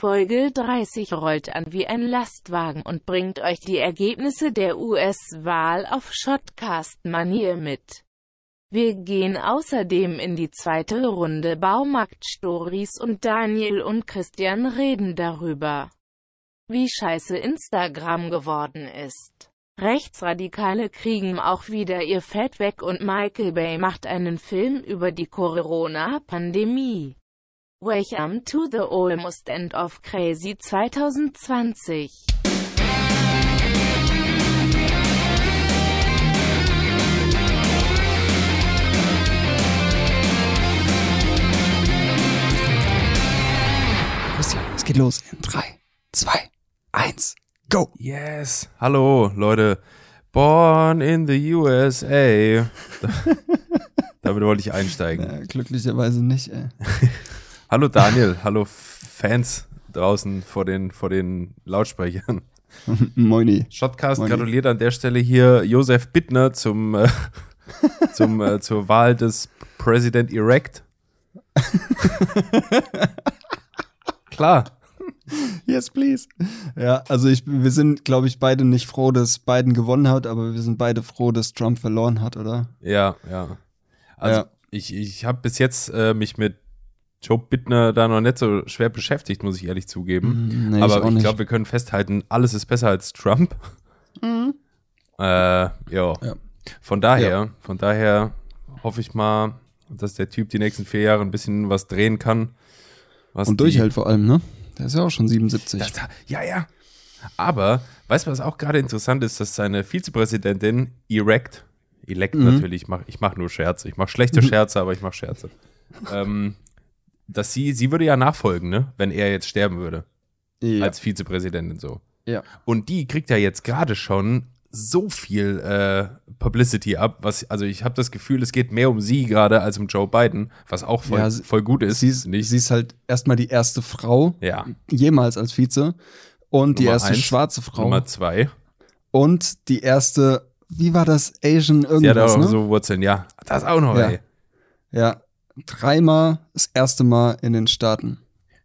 Folge 30 rollt an wie ein Lastwagen und bringt euch die Ergebnisse der US-Wahl auf Shotcast-Manier mit. Wir gehen außerdem in die zweite Runde Baumarkt-Stories und Daniel und Christian reden darüber, wie scheiße Instagram geworden ist. Rechtsradikale kriegen auch wieder ihr Fett weg und Michael Bay macht einen Film über die Corona-Pandemie. Welcome to the Almost End of Crazy 2020. Christian, es geht los in 3, 2, 1, go! Yes. Hallo, Leute. Born in the USA. Damit wollte ich einsteigen. Äh, glücklicherweise nicht, ey. Hallo Daniel, hallo Fans draußen vor den, vor den Lautsprechern. Moini. Shotcast Moin. gratuliert an der Stelle hier Josef Bittner zum, äh, zum, äh, zur Wahl des President Erect. Klar. Yes, please. Ja, also ich, wir sind, glaube ich, beide nicht froh, dass Biden gewonnen hat, aber wir sind beide froh, dass Trump verloren hat, oder? Ja, ja. Also Ja. ich, ich habe bis jetzt äh, mich mit Joe Bittner da noch nicht so schwer beschäftigt, muss ich ehrlich zugeben. Mm, nee, Aber ich nicht. glaube, wir können festhalten, alles ist besser als Trump. Äh, ja. Ja. Von daher, von daher hoffe ich mal, dass der Typ die nächsten vier Jahre ein bisschen was drehen kann. Was Und durchhält vor allem, ne? Der ist ja auch schon 77. Das, ja, ja. Aber, weißt du, was auch gerade interessant ist, dass seine Vizepräsidentin Erect, Elect Mhm. natürlich, ich mache ich mach nur Scherze. Ich mache schlechte Scherze, aber ich mache Scherze. ähm, dass sie, sie würde ja nachfolgen, ne? Wenn er jetzt sterben würde. ja. Als Vizepräsidentin so. ja. Und die kriegt ja jetzt gerade schon so viel äh, Publicity ab, was, also ich habe das Gefühl, es geht mehr um sie gerade als um Joe Biden, was auch voll, Ja, sie- voll gut ist. Sie ist, nicht? sie ist halt erstmal die erste Frau ja. jemals als Vize und die Nummer erste eins. schwarze Frau Nummer zwei. und die erste, wie war das, Asian Sie hat irgendwas, auch ne? so Wurzeln, ja. Das auch noch, Ja. ey. Ja, dreimal das erste Mal in den Staaten.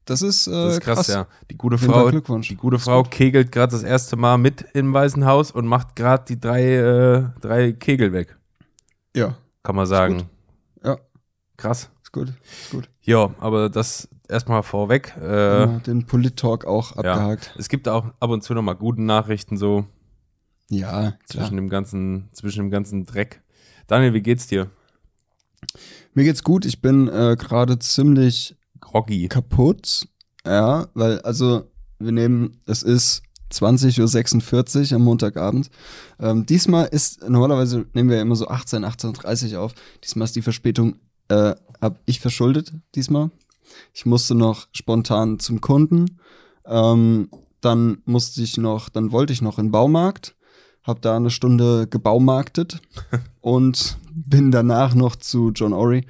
Das ist, äh, Das ist krass, ja. Die gute Frau, die gute Frau kegelt gerade das erste Mal mit im Weißen Haus und macht gerade die drei, äh, drei Kegel weg, Ja, kann man sagen. ja, Krass. ist gut, ist gut. Ja, aber das erstmal vorweg. Äh, Immer den Polit-Talk auch ja. abgehakt. Es gibt auch ab und zu noch mal gute Nachrichten so Ja, klar. zwischen dem ganzen, zwischen dem ganzen Dreck. Daniel, wie geht's dir? Mir geht's gut, ich bin äh, gerade ziemlich Groggy. kaputt. Ja, weil, also, wir nehmen, es ist 20.46 Uhr am Montagabend. Ähm, diesmal ist, normalerweise nehmen wir ja immer so 18, 18.30 Uhr auf. Diesmal ist die Verspätung, äh, hab ich verschuldet, diesmal. Ich musste noch spontan zum Kunden. Ähm, dann musste ich noch, dann wollte ich noch in den Baumarkt, hab da eine Stunde gebaumarktet und bin danach noch zu John Ory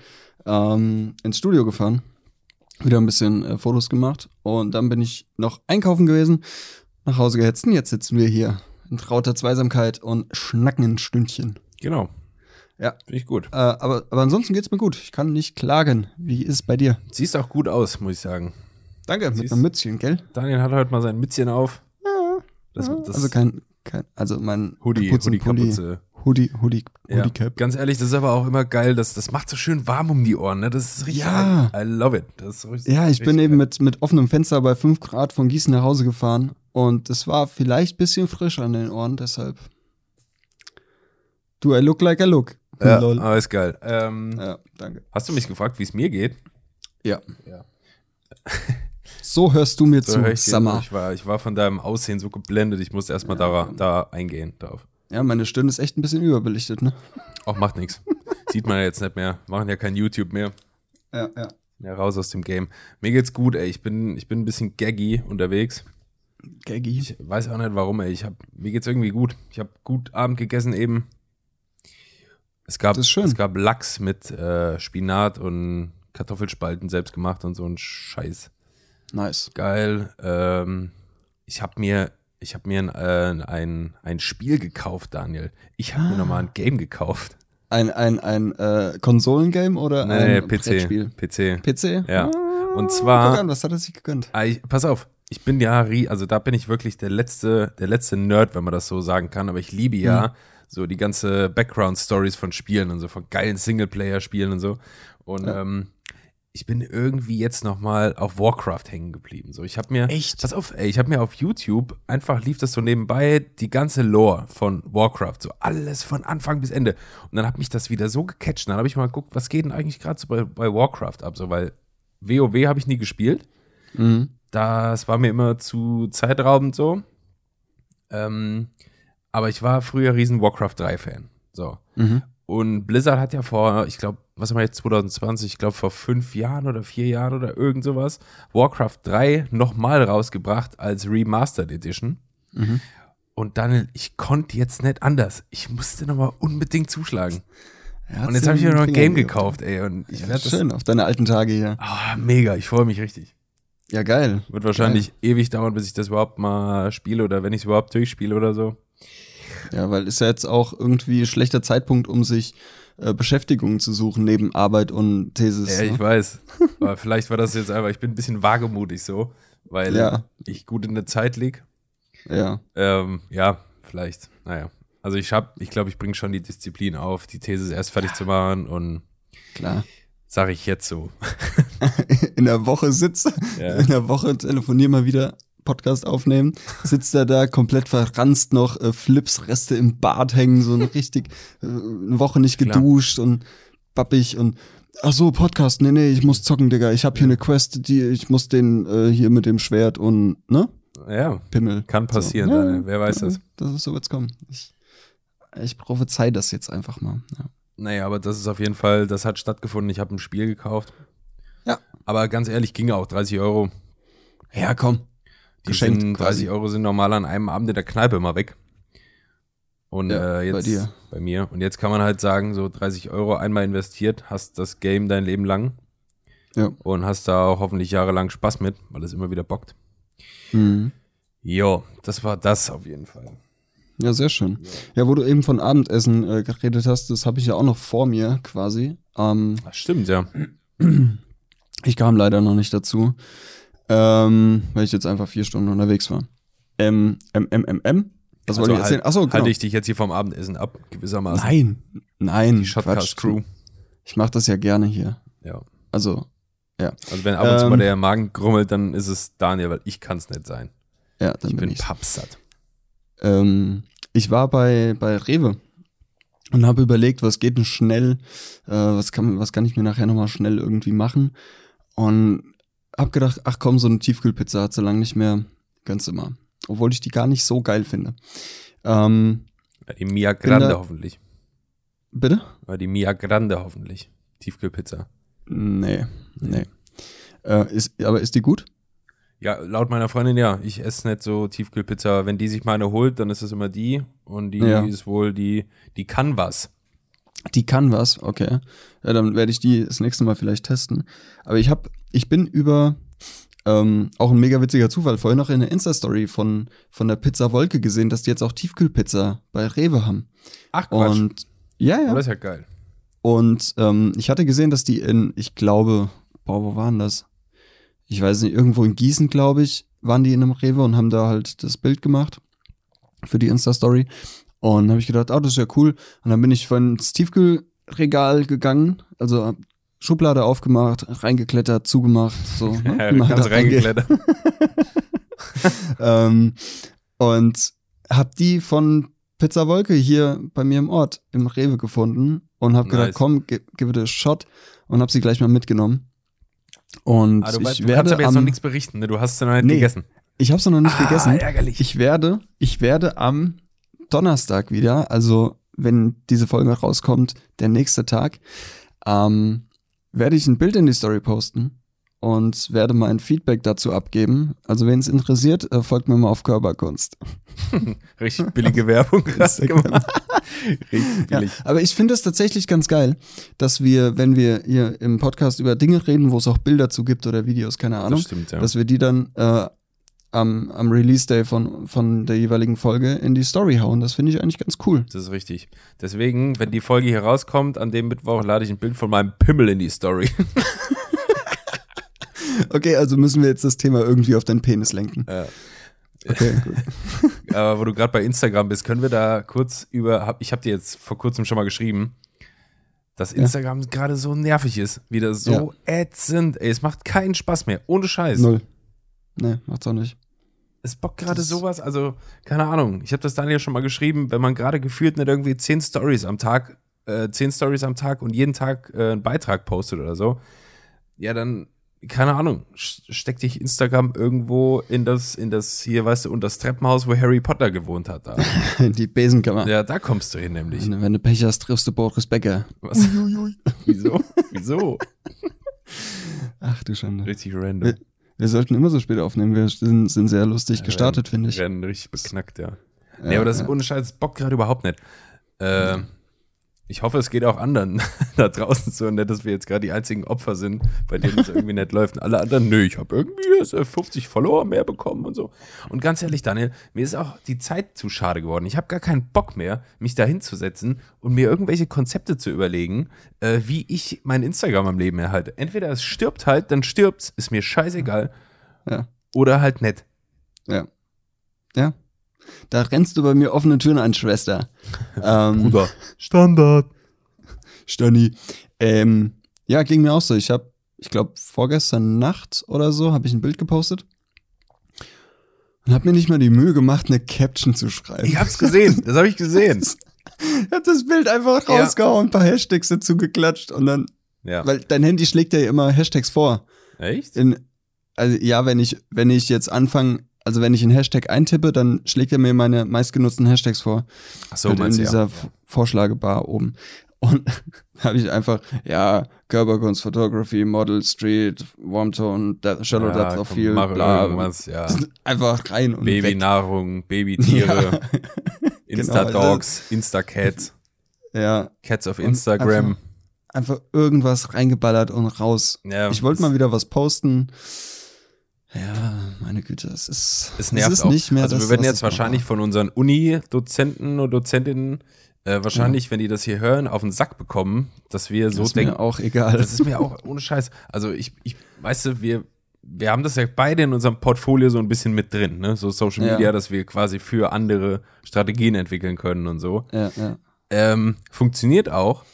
ähm, ins Studio gefahren wieder ein bisschen äh, Fotos gemacht und dann bin ich noch einkaufen gewesen, nach Hause gehetzt und jetzt sitzen wir hier in trauter Zweisamkeit und schnacken ein Stündchen. Genau. Ja. Finde ich gut. Äh, aber, aber ansonsten geht's mir gut. Ich kann nicht klagen. Wie ist es bei dir? Siehst auch gut aus, muss ich sagen. Danke, mit Siehst- einem Mützchen, gell? Daniel hat heute mal sein Mützchen auf. Das, das also kein, kein also mein Hoodie, Hoodie Kapuzenpulli. Kapuze. Hoodie, Hoodie, Ja. Hoodie Cap. Ganz ehrlich, das ist aber auch immer geil. Das, das macht so schön warm um die Ohren. Ne? Das ist richtig. Ja. I, I love it. Das ist richtig, Ja, ich bin richtig eben geil. mit, mit offenem Fenster bei 5 Grad von Gießen nach Hause gefahren und es war vielleicht ein bisschen frisch an den Ohren, deshalb. Do I look like I look? Ja, Lol. aber ist geil. Ähm, Ja, danke. Hast du mich gefragt, wie es mir geht? Ja. Ja. So hörst du mir So zu. Summer. Ich war, ich war von deinem Aussehen so geblendet. Ich musste erstmal da, da eingehen darauf. Ja, meine Stirn ist echt ein bisschen überbelichtet, ne? Auch macht nichts. Sieht man ja jetzt nicht mehr. Machen ja kein YouTube mehr. Ja, ja. Ja, raus aus dem Game. Mir geht's gut, ey. Ich bin, ich bin ein bisschen gaggy unterwegs. Gaggy. Ich weiß auch nicht warum, ey. Ich hab, mir geht's irgendwie gut. Ich habe gut Abend gegessen eben. Es gab, Das ist schön. es gab Lachs mit äh, Spinat und Kartoffelspalten selbst gemacht und so ein Scheiß. Nice. Geil. Ähm, ich habe mir, ich habe mir ein, äh, ein, ein Spiel gekauft, Daniel. Ich habe mir nochmal ein Game gekauft. Ein, ein, ein äh, Konsolengame oder Nee, ein PC. PC. PC? Ja. Ah, Und Guck zwar, an, was hat er sich gegönnt? Ah, ich, pass auf, ich bin ja, also da bin ich wirklich der letzte, der letzte Nerd, wenn man das so sagen kann, aber ich liebe ja Mhm. so die ganze Background-Stories von Spielen und so, von geilen Singleplayer-Spielen und so. Und Ja. ähm, ich bin irgendwie jetzt noch mal auf Warcraft hängen geblieben. So, ich habe mir, Echt? pass auf, ey, ich habe mir auf YouTube einfach lief das so nebenbei die ganze Lore von Warcraft, so alles von Anfang bis Ende. Und dann hat mich das wieder so gecatcht. Und Dann habe ich mal geguckt, was geht denn eigentlich gerade so bei, bei Warcraft ab, so weil WoW habe ich nie gespielt. Mhm. Das war mir immer zu zeitraubend so. Ähm, aber ich war früher riesen Warcraft 3 Fan. So. Mhm. Und Blizzard hat ja vor, ich glaube, was haben wir jetzt 2020, ich glaube vor fünf Jahren oder vier Jahren oder irgend sowas, Warcraft 3 nochmal rausgebracht als Remastered Edition. Mhm. Und Daniel, ich konnte jetzt nicht anders. Ich musste nochmal unbedingt zuschlagen. Er Und jetzt habe ich mir noch ein Fingern Game gekauft, ey. Und ich Ja, werde schön, auf deine alten Tage hier. Ah, mega, ich freue mich richtig. Ja, geil. Wird wahrscheinlich ewig dauern, bis ich das überhaupt mal spiele oder wenn ich es überhaupt durchspiele oder so. Ja, weil ist ja jetzt auch irgendwie ein schlechter Zeitpunkt, um sich äh, Beschäftigung zu suchen neben Arbeit und Thesis. Ja, ich ne? weiß. Aber vielleicht war das jetzt einfach, ich bin ein bisschen wagemutig so, weil Ja. ich gut in der Zeit lieg. Ja, Ähm, ja, vielleicht. Naja. Also ich hab, ich glaube, ich bringe schon die Disziplin auf, die These erst fertig zu machen und klar. sage ich jetzt so. In der Woche sitzt, Ja. in der Woche telefonier mal wieder, Podcast aufnehmen, sitzt er da komplett verranzt noch, äh, Flips, Reste im Bart hängen, so eine richtig, äh, eine Woche nicht Klar. geduscht und bappig und Ach so, Podcast, nee, nee, ich muss zocken, Digga. Ich hab hier eine Quest, die, ich muss den äh, hier mit dem Schwert und, ne? Ja, Pimmel. kann passieren, So. Daniel. wer weiß das. Das ist so wird's kommen. Ich, ich prophezei das jetzt einfach mal. Ja. Naja, aber das ist auf jeden Fall, das hat stattgefunden. Ich habe ein Spiel gekauft. Ja. Aber ganz ehrlich, ging auch 30 Euro. Ja, komm. Die Geschenkt sind, 30 quasi. Euro sind normal an einem Abend in der Kneipe mal weg. Und Ja, äh, jetzt bei dir. bei mir. Und jetzt kann man halt sagen, so 30 Euro einmal investiert, hast das Game dein Leben lang Ja. und hast da auch hoffentlich jahrelang Spaß mit, weil es immer wieder bockt. Mhm. Jo, das war das auf jeden Fall. Ja, sehr schön. Ja, wo du eben von Abendessen äh, geredet hast, das habe ich ja auch noch vor mir quasi. Ähm, Das stimmt, ja. ich kam leider noch nicht dazu, ähm, weil ich jetzt einfach vier Stunden unterwegs war. Ähm, M, M, M, M? Was wollte ich erzählen? halt, Achso, genau. halte ich dich jetzt hier vom Abendessen ab, gewissermaßen. Nein, nein, Die Shotcast Crew. Ich mache das ja gerne hier. Ja. Also, Also wenn ab und zu Ähm. mal der Magen grummelt, dann ist es Daniel, weil ich kann es nicht sein. ja, dann Ich bin bin ich. pappsatt. Ähm, ich war bei, bei Rewe und habe überlegt, was geht denn schnell, äh, was, kann, was kann ich mir nachher nochmal schnell irgendwie machen. Und hab gedacht, ach komm, so eine Tiefkühlpizza hat so lange nicht mehr, ganz immer. Obwohl ich die gar nicht so geil finde. Ähm, Die Mia Grande da- hoffentlich. bitte? Die Mia Grande hoffentlich. Tiefkühlpizza. Nee, nee. Äh, ist, aber ist die gut? Ja, laut meiner Freundin ja. Ich esse nicht so Tiefkühlpizza. Wenn die sich meine holt, dann ist es immer die. Und die Ja. ist wohl die, die kann was. Die kann was, okay. Ja, dann werde ich die das nächste Mal vielleicht testen. Aber ich habe, ich bin über ähm, auch ein mega witziger Zufall vorhin noch in der Insta-Story von, von der Pizza Wolke gesehen, dass die jetzt auch Tiefkühlpizza bei Rewe haben. Ach Quatsch. Und ja, Oh, ja. das ist ja geil. Und ähm, ich hatte gesehen, dass die in, ich glaube, boah, wo waren das? Ich weiß nicht, irgendwo in Gießen, glaube ich, waren die in einem Rewe und haben da halt das Bild gemacht für die Insta-Story. Und habe ich gedacht, ah, das ist ja cool. Und dann bin ich von ins Tiefkühlregal gegangen, also Schublade aufgemacht, reingeklettert, zugemacht, so. ne, Ja, ganz rangeht. reingeklettert. ähm, und hab die von Pizza Wolke hier bei mir im Ort im Rewe gefunden und hab gedacht, Nice. komm, gi- give it a shot und hab sie gleich mal mitgenommen. Und Ah, du, ich du werde kannst aber jetzt am, noch nichts berichten. Ne? Du hast es noch nicht Nee. gegessen. ich habe es noch nicht Ah, gegessen. ärgerlich. Ich werde, ich werde am Donnerstag wieder, also wenn diese Folge rauskommt, der nächste Tag, ähm, werde ich ein Bild in die Story posten und werde mein Feedback dazu abgeben. Also wenn es interessiert, äh, folgt mir mal auf Körperkunst. Richtig billige Werbung. Richtig Ja, billig. aber ich finde es tatsächlich ganz geil, dass wir, wenn wir hier im Podcast über Dinge reden, wo es auch Bilder zu gibt oder Videos, keine Ahnung, Das stimmt, ja. dass wir die dann äh, am, am Release-Day von, von der jeweiligen Folge in die Story hauen. Das finde ich eigentlich ganz cool. Das ist richtig. Deswegen, wenn die Folge hier rauskommt, an dem Mittwoch lade ich ein Bild von meinem Pimmel in die Story. Okay, also müssen wir jetzt das Thema irgendwie auf deinen Penis lenken. Ja. Okay, gut. Aber wo du gerade bei Instagram bist, können wir da kurz über, ich habe dir jetzt vor kurzem schon mal geschrieben, dass Instagram gerade so nervig ist, wieder so ätzend. Ey, es macht keinen Spaß mehr, ohne Scheiß. Null. Nee, macht's auch nicht. Es bockt gerade sowas, also keine Ahnung. Ich habe das Daniel schon mal geschrieben, wenn man gerade gefühlt nicht irgendwie zehn Stories am Tag, äh, zehn Stories am Tag und jeden Tag äh, einen Beitrag postet oder so, ja dann keine Ahnung, steck dich Instagram irgendwo in das, in das hier, weißt du, unter das Treppenhaus, wo Harry Potter gewohnt hat. Da. Die Besenkammer. Ja, da kommst du hin nämlich. Wenn, wenn du Pech hast, triffst du Boris Becker. Was? Wieso? Wieso? Ach du Schande. Richtig random. Wir sollten immer so spät aufnehmen. Wir sind, sind sehr lustig gestartet, finde ich. Werden richtig beknackt, ja. nee, aber das ist ohne Scheiß, das bockt gerade überhaupt nicht. Äh, ich hoffe, es geht auch anderen da draußen so nicht, dass wir jetzt gerade die einzigen Opfer sind, bei denen es irgendwie nicht läuft. Und alle anderen, nö, ich habe irgendwie jetzt, äh, 50 Follower mehr bekommen und so. Und ganz ehrlich, Daniel, mir ist auch die Zeit zu schade geworden. Ich habe gar keinen Bock mehr, mich da hinzusetzen und mir irgendwelche Konzepte zu überlegen, äh, wie ich mein Instagram am Leben erhalte. Entweder es stirbt halt, dann stirbt's, ist mir scheißegal. Ja. Oder halt nicht. Ja. Ja. Da rennst du bei mir offene Türen an, Schwester. ähm, Standard. Stani. Ähm, ja, ging mir auch so. Ich habe, ich glaube, vorgestern Nacht oder so habe ich ein Bild gepostet und habe mir nicht mal die Mühe gemacht, eine Caption zu schreiben. Ich hab's gesehen, das habe ich gesehen. Ich habe das Bild einfach Ja. rausgehauen, ein paar Hashtags dazu geklatscht und dann, Ja. weil dein Handy schlägt ja immer Hashtags vor. Echt? In, also ja, wenn ich, wenn ich jetzt anfange, also wenn ich einen Hashtag eintippe, dann schlägt er mir meine meistgenutzten Hashtags vor. Ach so, halt in dieser ja. Vorschlagebar oben. Und habe ich einfach, ja, Körperkunst, Photography, Model, Street, Warmtone, De Shallow Ja, Depth of Field, mach bla. irgendwas, ja. Einfach rein und. Babynahrung, Babytiere, Genau, Insta-Dogs, Insta-Cats, Ja, Cats auf Instagram. einfach irgendwas reingeballert und raus. Ja, ich wollte mal wieder was posten. Ja, meine Güte, es ist, Es nervt ist auch. nicht mehr also das, wir werden jetzt es wahrscheinlich von unseren Uni-Dozenten und Dozentinnen äh, wahrscheinlich, wenn die das hier hören, auf den Sack bekommen, dass wir so ist denken. mir auch egal. Das ist mir auch ohne Scheiß. Also ich, ich weißt du, wir, wir haben das ja beide in unserem Portfolio so ein bisschen mit drin, ne? So Social Ja. Media, dass wir quasi für andere Strategien entwickeln können und so. ja, ja. Ähm, funktioniert auch.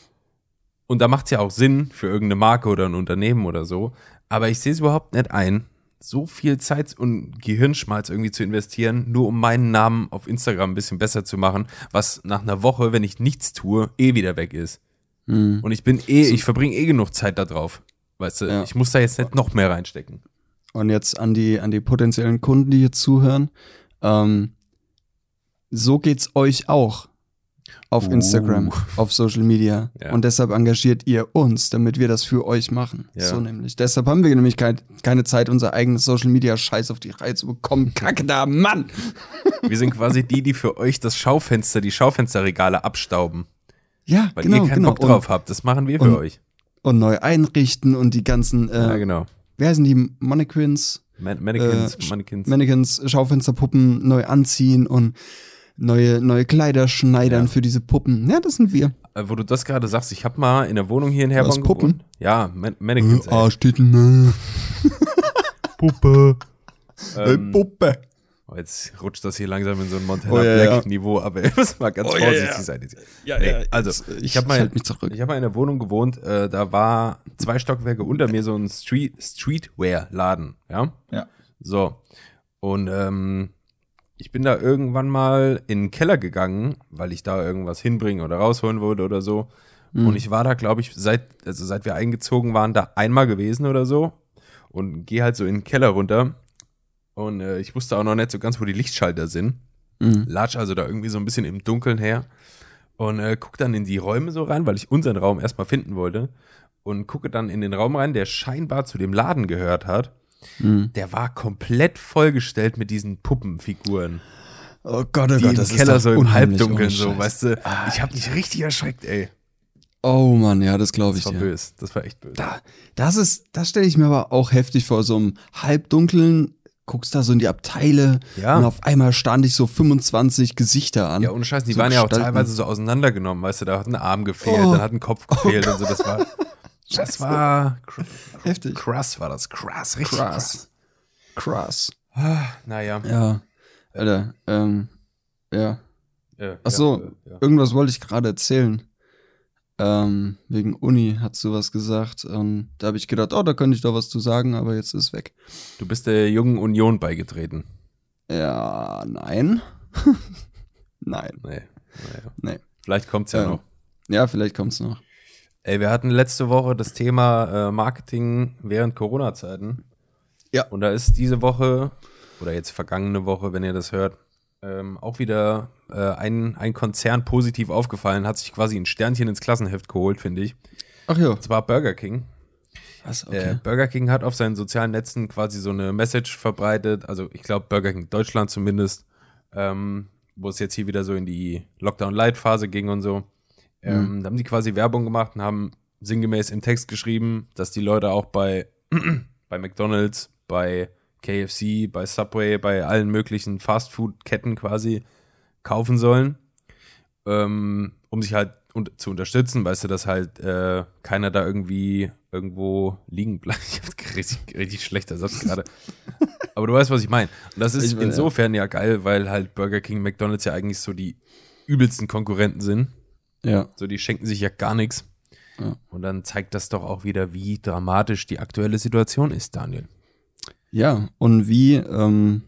Und da macht es ja auch Sinn für irgendeine Marke oder ein Unternehmen oder so. Aber ich sehe es überhaupt nicht ein, so viel Zeit und Gehirnschmalz irgendwie zu investieren, nur um meinen Namen auf Instagram ein bisschen besser zu machen, was nach einer Woche, wenn ich nichts tue, eh wieder weg ist. Hm. Und ich bin eh, ich verbringe eh genug Zeit da drauf. Weißt du, Ja. ich muss da jetzt nicht noch mehr reinstecken. Und jetzt an die, an die potenziellen Kunden, die hier zuhören. Ähm, so geht's euch auch auf Uh. Instagram, auf Social Media. Ja. Und deshalb engagiert ihr uns, damit wir das für euch machen. Ja. So nämlich. Deshalb haben wir nämlich kein, keine Zeit, unser eigenes Social Media Scheiß auf die Reihe zu bekommen. Kacke da, Mann! Wir sind quasi die, die für euch das Schaufenster, die Schaufensterregale abstauben. Ja, Weil genau, ihr keinen genau. Bock drauf habt. Das machen wir für und- euch. Und, und neu einrichten und die ganzen, äh, Ja, genau. wie heißen die? Mannequins? Man Mannequins, Äh, Mannequins. Mannequins, Schaufensterpuppen neu anziehen und neue, neue Kleider schneidern Ja. für diese Puppen. Ja, das sind wir. Äh, wo du das gerade sagst, ich habe mal in der Wohnung hier in Herborn Was, Puppen? gewohnt. Ja, Man Mannequins. ey. Arschtitten. Puppe. Äh, Ähm, Puppe. oh, jetzt rutscht das hier langsam in so ein Montana Oh, ja, Black Niveau, aber ihr müsst mal ganz Oh, vorsichtig ja. sein. Ja, Nee, ja, also, jetzt, äh, ich, ich- habe mal, halt ich habe mal in der Wohnung gewohnt, äh, da war zwei Stockwerke unter mir so ein Street, Streetwear-Laden, ja? Ja. So. Und ähm, ich bin da irgendwann mal in den Keller gegangen, weil ich da irgendwas hinbringen oder rausholen wollte oder so. Mhm. Und ich war da, glaube ich, seit, also seit wir eingezogen waren, da einmal gewesen oder so. Und gehe halt so in den Keller runter. Und äh, ich wusste auch noch nicht so ganz, wo die Lichtschalter sind. Mhm. Latsch also da irgendwie so ein bisschen im Dunkeln her. Und äh, guck dann in die Räume so rein, weil ich unseren Raum erstmal finden wollte. Und gucke dann in den Raum rein, der scheinbar zu dem Laden gehört hat. Mhm. Der war komplett vollgestellt mit diesen Puppenfiguren. Oh Gott, oh Die Gott, im das Keller ist so im Halbdunkeln so, weißt du. Ich habe mich richtig erschreckt, ey. Oh Mann, ja, das glaube Das ich war dir. böse. Das war echt böse. Da, das ist, das stelle ich mir aber auch heftig vor, so im Halbdunkeln, guckst da so in die Abteile Ja. und auf einmal stand ich so 25 Gesichter an. Ja, ohne Scheiß, die So waren ja auch Gestalten. teilweise so auseinandergenommen, weißt du, da hat ein Arm gefehlt, Oh. dann hat ein Kopf gefehlt und so, das war Das war Heftig. krass, war das krass, richtig krass. Krass. Ah, naja. Ja. Alter, ähm, ja. Ja, Ach so, ja, ja. irgendwas wollte ich gerade erzählen. Ähm, wegen Uni hast du was gesagt. Ähm, da habe ich gedacht, oh, da könnte ich doch was zu sagen, aber jetzt ist es weg. Du bist der jungen Union beigetreten. Ja, nein. nein. Nee. Naja. Nee. Vielleicht kommt's ja Ähm. noch. Ja, vielleicht kommt's noch. Ey, wir hatten letzte Woche das Thema äh, Marketing während Corona-Zeiten. Ja. Und da ist diese Woche, oder jetzt vergangene Woche, wenn ihr das hört, ähm, auch wieder äh, ein, ein Konzern positiv aufgefallen, hat sich quasi ein Sternchen ins Klassenheft geholt, finde ich. Ach ja. Und zwar Burger King. Was? Äh, Okay. Burger King hat auf seinen sozialen Netzen quasi so eine Message verbreitet, also ich glaube Burger King Deutschland zumindest, ähm, wo es jetzt hier wieder so in die Lockdown-Light-Phase ging und so. Ähm, Da haben die quasi Werbung gemacht und haben sinngemäß im Text geschrieben, dass die Leute auch bei, bei McDonalds, bei KFC, bei Subway, bei allen möglichen Fastfood-Ketten quasi kaufen sollen, ähm, um sich halt un zu unterstützen, weißt du, dass halt äh, keiner da irgendwie irgendwo liegen bleibt. Ich hab richtig, richtig schlechter Satz gerade. Aber du weißt, was ich meine. Und das ist Ich will, ja. insofern ja geil, weil halt Burger King, McDonalds ja eigentlich so die übelsten Konkurrenten sind. Ja. So, die schenken sich ja gar nichts. Ja. Und dann zeigt das doch auch wieder, wie dramatisch die aktuelle Situation ist, Daniel. Ja, und wie, ähm,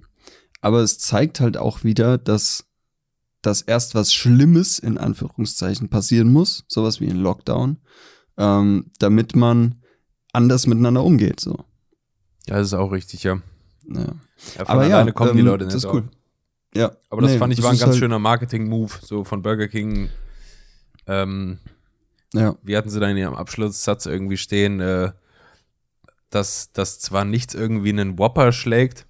aber es zeigt halt auch wieder, dass, dass erst was Schlimmes in Anführungszeichen passieren muss, sowas wie ein Lockdown, ähm, damit man anders miteinander umgeht. So. Ja, das ist auch richtig, ja. Ja. ja Aber ja, kommen die ähm, Leute das nicht ist cool. auf. Ja. Aber das Nee, fand ich war ein ganz halt- schöner Marketing-Move, so von Burger King. Ähm, Ja. wie hatten sie da in ihrem Abschlusssatz irgendwie stehen, äh, dass, dass zwar nichts irgendwie einen Whopper schlägt,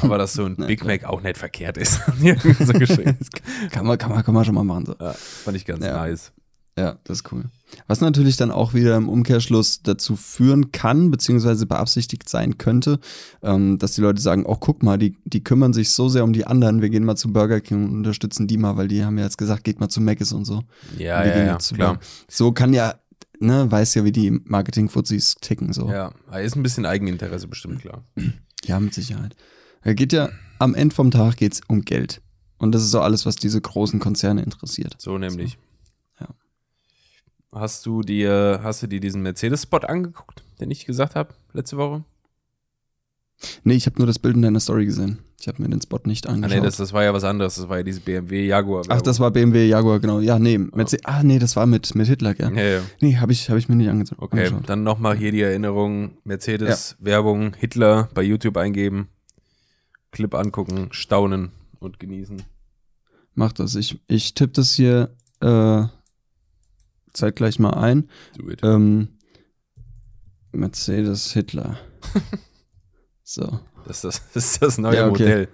aber dass so ein Big. Mac auch nicht verkehrt ist. So. Kann man, kann man, kann man schon mal machen. So. ja, fand ich ganz Ja. nice. Ja, das ist cool. Was natürlich dann auch wieder im Umkehrschluss dazu führen kann, beziehungsweise beabsichtigt sein könnte, ähm, dass die Leute sagen, oh, guck mal, die, die kümmern sich so sehr um die anderen, wir gehen mal zu Burger King und unterstützen die mal, weil die haben ja jetzt gesagt, geht mal zu Mc's und so. Ja, wir ja, ja, klar. Burger- So kann ja, ne, weiß ja, wie die Marketing-Fuzis ticken, so. Ja, ist ein bisschen Eigeninteresse bestimmt, klar. Ja, mit Sicherheit. Er geht ja, am Ende vom Tag geht's um Geld. Und das ist so alles, was diese großen Konzerne interessiert. So nämlich. Ja. Hast du dir, hast du dir diesen Mercedes-Spot angeguckt, den ich gesagt habe letzte Woche? Nee, ich habe nur das Bild in deiner Story gesehen. Ich habe mir den Spot nicht Ah, angeschaut. nee, das, das war ja was anderes. Das war ja diese BMW Jaguar. Ach, das war BMW Jaguar, genau. Ja, nee, Mercedes. Ah, nee, das war mit, mit Hitler, gell? Ja, ja. Nee, habe ich, hab ich mir nicht ange Okay, angeschaut. dann nochmal hier die Erinnerung: Mercedes-Werbung, Hitler bei YouTube eingeben, Clip angucken, staunen und genießen. Mach das. Ich, ich tippe das hier äh, zeitgleich mal ein. Ähm, Mercedes Hitler. so. Das, ist das, ist das neue Ja, okay. Modell.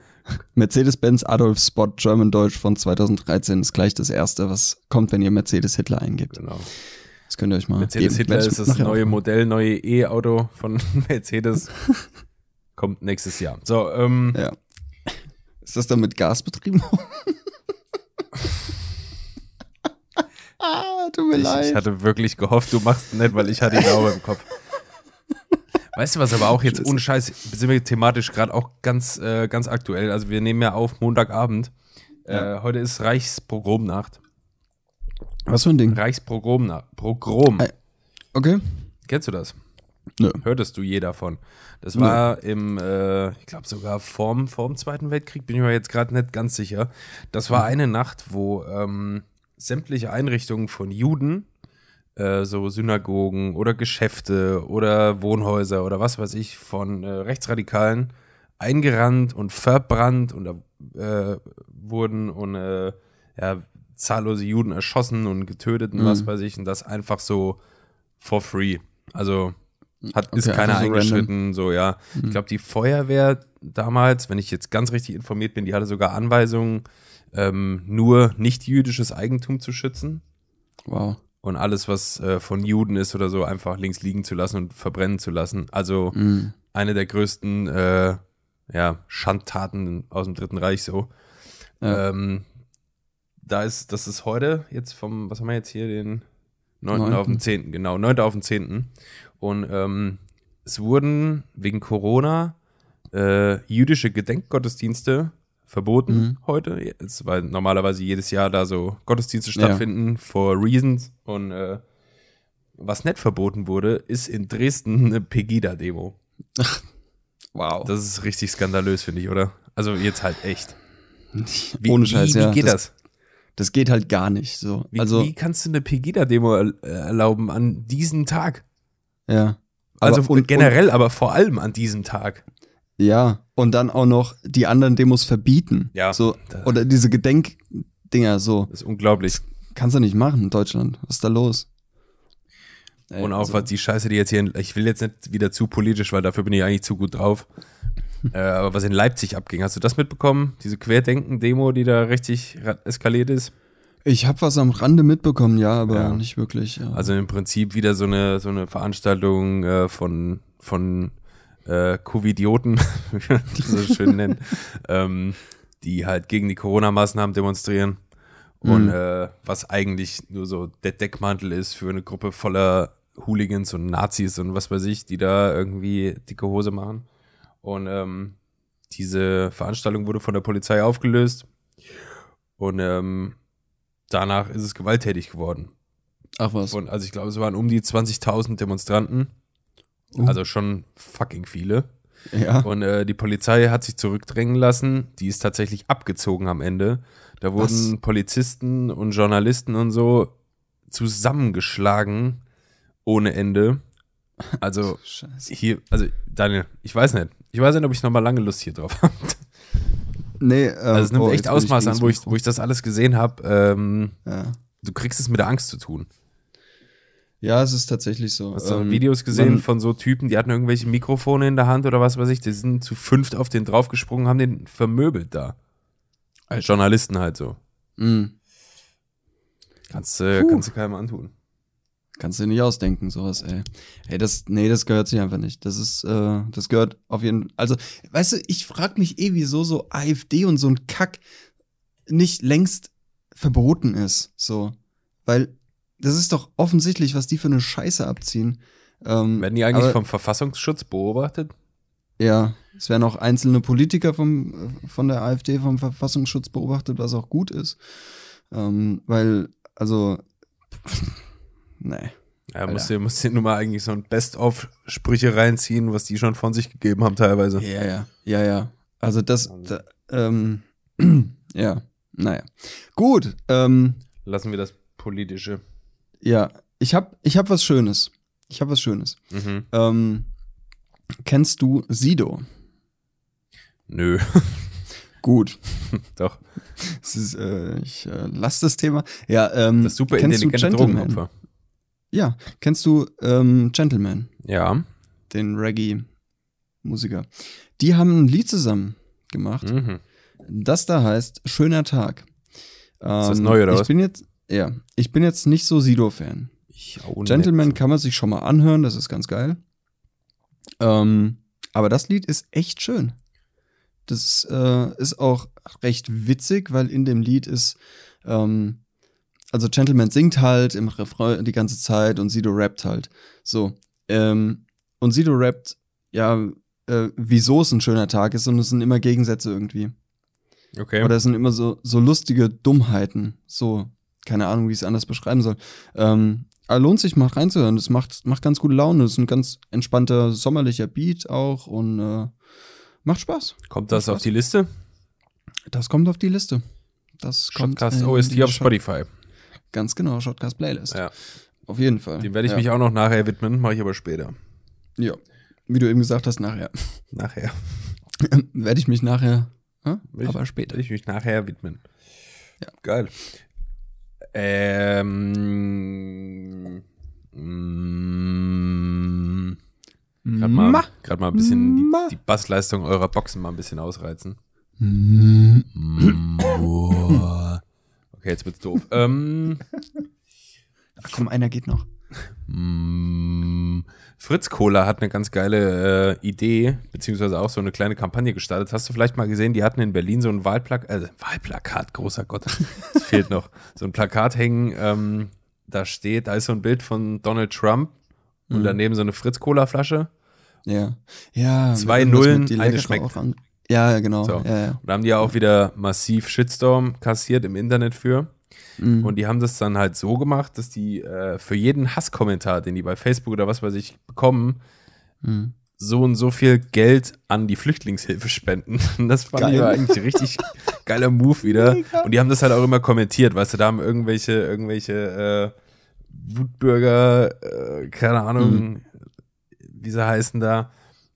Mercedes-Benz Adolf Spot German Deutsch von 2013 ist gleich das erste, was kommt, wenn ihr Mercedes Hitler eingebt. Genau. Das könnt ihr euch mal Mercedes geben. Hitler ist das neue. Modell, neue E-Auto von Mercedes. Kommt nächstes Jahr. So, ähm, Ja. Ist das dann mit Gas betrieben? Ah, tut mir ich, leid. ich hatte wirklich gehofft, du machst ihn nicht, weil ich hatte ihn auch im Kopf. Weißt du was, aber auch jetzt Scheiße. ohne Scheiß, sind wir thematisch gerade auch ganz, äh, ganz aktuell. Also wir nehmen ja auf Montagabend. Ja. Äh, heute ist Reichspogromnacht. Was für ein Ding? Reichspogromnacht. Pogrom. Äh. Okay. Kennst du das? Nö. Hörtest du je davon? Das Nö. war im, äh, ich glaube sogar vorm, vorm Zweiten Weltkrieg, bin ich mir jetzt gerade nicht ganz sicher. Das war eine Nacht, wo ähm, sämtliche Einrichtungen von Juden, äh, so Synagogen oder Geschäfte oder Wohnhäuser oder was weiß ich, von äh, Rechtsradikalen eingerannt und verbrannt und äh, wurden und äh, ja, zahllose Juden erschossen und getötet und Mhm. was weiß ich und das einfach so for free. Also hat, ist Okay, keiner einfach so eingeschritten, so ja. Ich glaube, die Feuerwehr damals, wenn ich jetzt ganz richtig informiert bin, die hatte sogar Anweisungen, ähm, nur nicht jüdisches Eigentum zu schützen Wow. und alles, was äh, von Juden ist oder so, einfach links liegen zu lassen und verbrennen zu lassen. Also Mhm. eine der größten äh, ja, Schandtaten aus dem Dritten Reich so. Ja. Ähm, da ist, das ist heute jetzt vom, was haben wir jetzt hier, den 9. Neunten. auf den 10. Genau, 9. auf den 10. Und ähm, es wurden wegen Corona äh, jüdische Gedenkgottesdienste verboten Mhm. heute. Jetzt, weil normalerweise jedes Jahr da so Gottesdienste Ja. stattfinden for reasons. Und äh, was nicht verboten wurde, ist in Dresden eine Pegida-Demo. Wow. Das ist richtig skandalös, finde ich, oder? Also jetzt halt echt. Wie, Ohne Scheiß, wie, ja. Wie geht das? Das geht halt gar nicht so. Wie, also, wie kannst du eine Pegida-Demo äh, erlauben an diesem Tag? ja. Also Aber- und- generell, aber vor allem an diesem Tag. Ja, und dann auch noch die anderen Demos verbieten. Ja. So, oder diese Gedenkdinger, so. Das ist unglaublich. Kannst du nicht machen in Deutschland. Was ist da los? Ey, Und auch also, was die Scheiße, die jetzt hier, in, ich will jetzt nicht wieder zu politisch, weil dafür bin ich eigentlich zu gut drauf. äh, aber was in Leipzig abging, hast du das mitbekommen? Diese Querdenken-Demo, die da richtig eskaliert ist? Ich habe was am Rande mitbekommen, ja, aber Ja. nicht wirklich. Ja. Also im Prinzip wieder so eine, so eine Veranstaltung äh, von, von äh, Covidioten, wie man die so schön nennt, ähm, die halt gegen die Corona-Maßnahmen demonstrieren. Und Mhm. äh, was eigentlich nur so der Deckmantel ist für eine Gruppe voller Hooligans und Nazis und was weiß ich, die da irgendwie dicke Hose machen. Und ähm, diese Veranstaltung wurde von der Polizei aufgelöst. Und ähm, danach ist es gewalttätig geworden. Ach was. Von, also ich glaube, es waren um die 20.000 Demonstranten. Uh. Also schon fucking viele. ja. Und äh, die Polizei hat sich zurückdrängen lassen. Die ist tatsächlich abgezogen am Ende. Da wurden Was? Polizisten und Journalisten und so zusammengeschlagen ohne Ende. Also Scheiße. hier, also Daniel, ich weiß nicht. Ich weiß nicht, ob ich noch mal lange Lust hier drauf habe. Nee, ähm, Also es nimmt oh, echt Ausmaß an, wo ich, wo ich das alles gesehen habe. Ähm, Ja. du kriegst es mit der Angst zu tun. Ja, es ist tatsächlich so. Hast du Ähm, Videos gesehen von so Typen, die hatten irgendwelche Mikrofone in der Hand oder was weiß ich, die sind zu fünft auf den draufgesprungen, haben den vermöbelt da. Als Journalisten halt so. Mm, Kannst, äh, Puh. kannst du keinem antun. kannst du dir nicht ausdenken, sowas, ey. Ey, das, nee, das gehört sich einfach nicht. Das ist, äh, das gehört auf jeden Also, weißt du, ich frag mich eh, wieso so AfD und so ein Kack nicht längst verboten ist. So. Weil das ist doch offensichtlich, was die für eine Scheiße abziehen. Ähm, Werden die eigentlich aber- vom Verfassungsschutz beobachtet? Ja, es werden auch einzelne Politiker vom, von der AfD vom Verfassungsschutz beobachtet, was auch gut ist. Ähm, weil, also, nee. Ja, musst du, musst du nur mal eigentlich so ein Best-of-Sprüche reinziehen, was die schon von sich gegeben haben teilweise. Ja, ja, ja, ja. Also das, da, ähm, ja, naja. Gut, ähm, Lassen wir das Politische. Ja, ich hab, ich hab was Schönes. Ich hab was Schönes. Mhm. Ähm, kennst du Sido? Nö, Gut. doch. Ist, äh, ich äh, lass das Thema. Ja, ähm, Das super kennst du Gentleman? Drogenopfer. Ja, kennst du ähm, Gentleman? Ja. den Reggae-Musiker. Die haben ein Lied zusammen gemacht. Mhm. Das da heißt Schöner Tag. Ähm, das neu, oder ich was? Bin jetzt, ja, ich bin jetzt nicht so Sido-Fan. Gentleman kann man sich schon mal anhören, das ist ganz geil. Ähm, aber das Lied ist echt schön. Das äh, ist auch recht witzig, weil in dem Lied ist, ähm, also Gentleman singt halt im Refrain die ganze Zeit und Sido rappt halt. So. Ähm, und Sido rappt, ja, äh, wieso es ein schöner Tag ist und es sind immer Gegensätze irgendwie. Okay. Oder es sind immer so, so lustige Dummheiten. So, keine Ahnung, wie ich es anders beschreiben soll. Ähm, aber lohnt sich mal reinzuhören. Das macht, macht ganz gute Laune. Das ist ein ganz entspannter, sommerlicher Beat auch und äh, macht Spaß. Kommt das Spaß. auf die Liste? Das kommt auf die Liste. Das kommt Shotcast OST die auf Spotify. Ganz genau, Shotcast Playlist. Ja. Auf jeden Fall. Dem werde ich ja. mich auch noch nachher widmen, mache ich aber später. Ja. Wie du eben gesagt hast, nachher. Nachher. Werde ich mich nachher, äh? Ich- aber später. Werde ich mich nachher widmen. Ja. Geil. Ähm. Mm, Gerade mal, Ma. grad mal ein bisschen die, die Bassleistung eurer Boxen mal ein bisschen ausreizen. Mm. Okay, jetzt wird's doof. ähm, Ach, komm, einer geht noch. Mm, Fritz Kohler hat eine ganz geile äh, Idee, beziehungsweise auch so eine kleine Kampagne gestartet. Hast du vielleicht mal gesehen, die hatten in Berlin so ein Wahlplakat, äh, Wahlplakat, großer Gott, es fehlt noch, so ein Plakat hängen, ähm, da steht, da ist so ein Bild von Donald Trump und Mhm. daneben so eine Fritz-Cola-Flasche. Ja. Ja. Zwei Nullen, eine schmeckt. Ja, genau. So. Ja, ja. Und da haben die ja auch wieder massiv Shitstorm kassiert im Internet für. Mhm. Und die haben das dann halt so gemacht, dass die äh, für jeden Hasskommentar, den die bei Facebook oder was weiß ich bekommen, Mhm. so und so viel Geld an die Flüchtlingshilfe spenden. Und das fand ich Geil. aber eigentlich ein richtig geiler Move wieder. Und die haben das halt auch immer kommentiert, weißt du, da haben irgendwelche, irgendwelche äh, Wutbürger, äh, keine Ahnung, wie sie heißen da,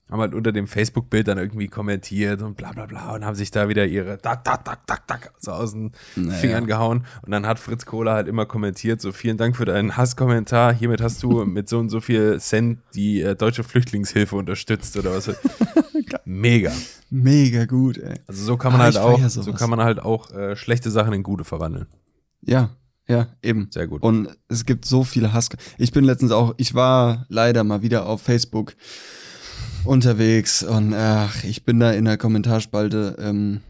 haben halt unter dem Facebook-Bild dann irgendwie kommentiert und bla bla bla und haben sich da wieder ihre tak, tak, tak, tak, tak so aus den Naja. Fingern gehauen. Und dann hat Fritz Kohler halt immer kommentiert, so vielen Dank für deinen Hasskommentar. Hiermit hast du mit so und so viel Cent die äh, deutsche Flüchtlingshilfe unterstützt oder was. Mega. Mega gut, ey. Also so kann man Ah, halt auch, so kann man halt auch äh, schlechte Sachen in gute verwandeln. Ja, ja, eben. Sehr gut. Und es gibt so viele Hass. Ich bin letztens auch, ich war leider mal wieder auf Facebook unterwegs und ach, ich bin da in der Kommentarspalte, ähm,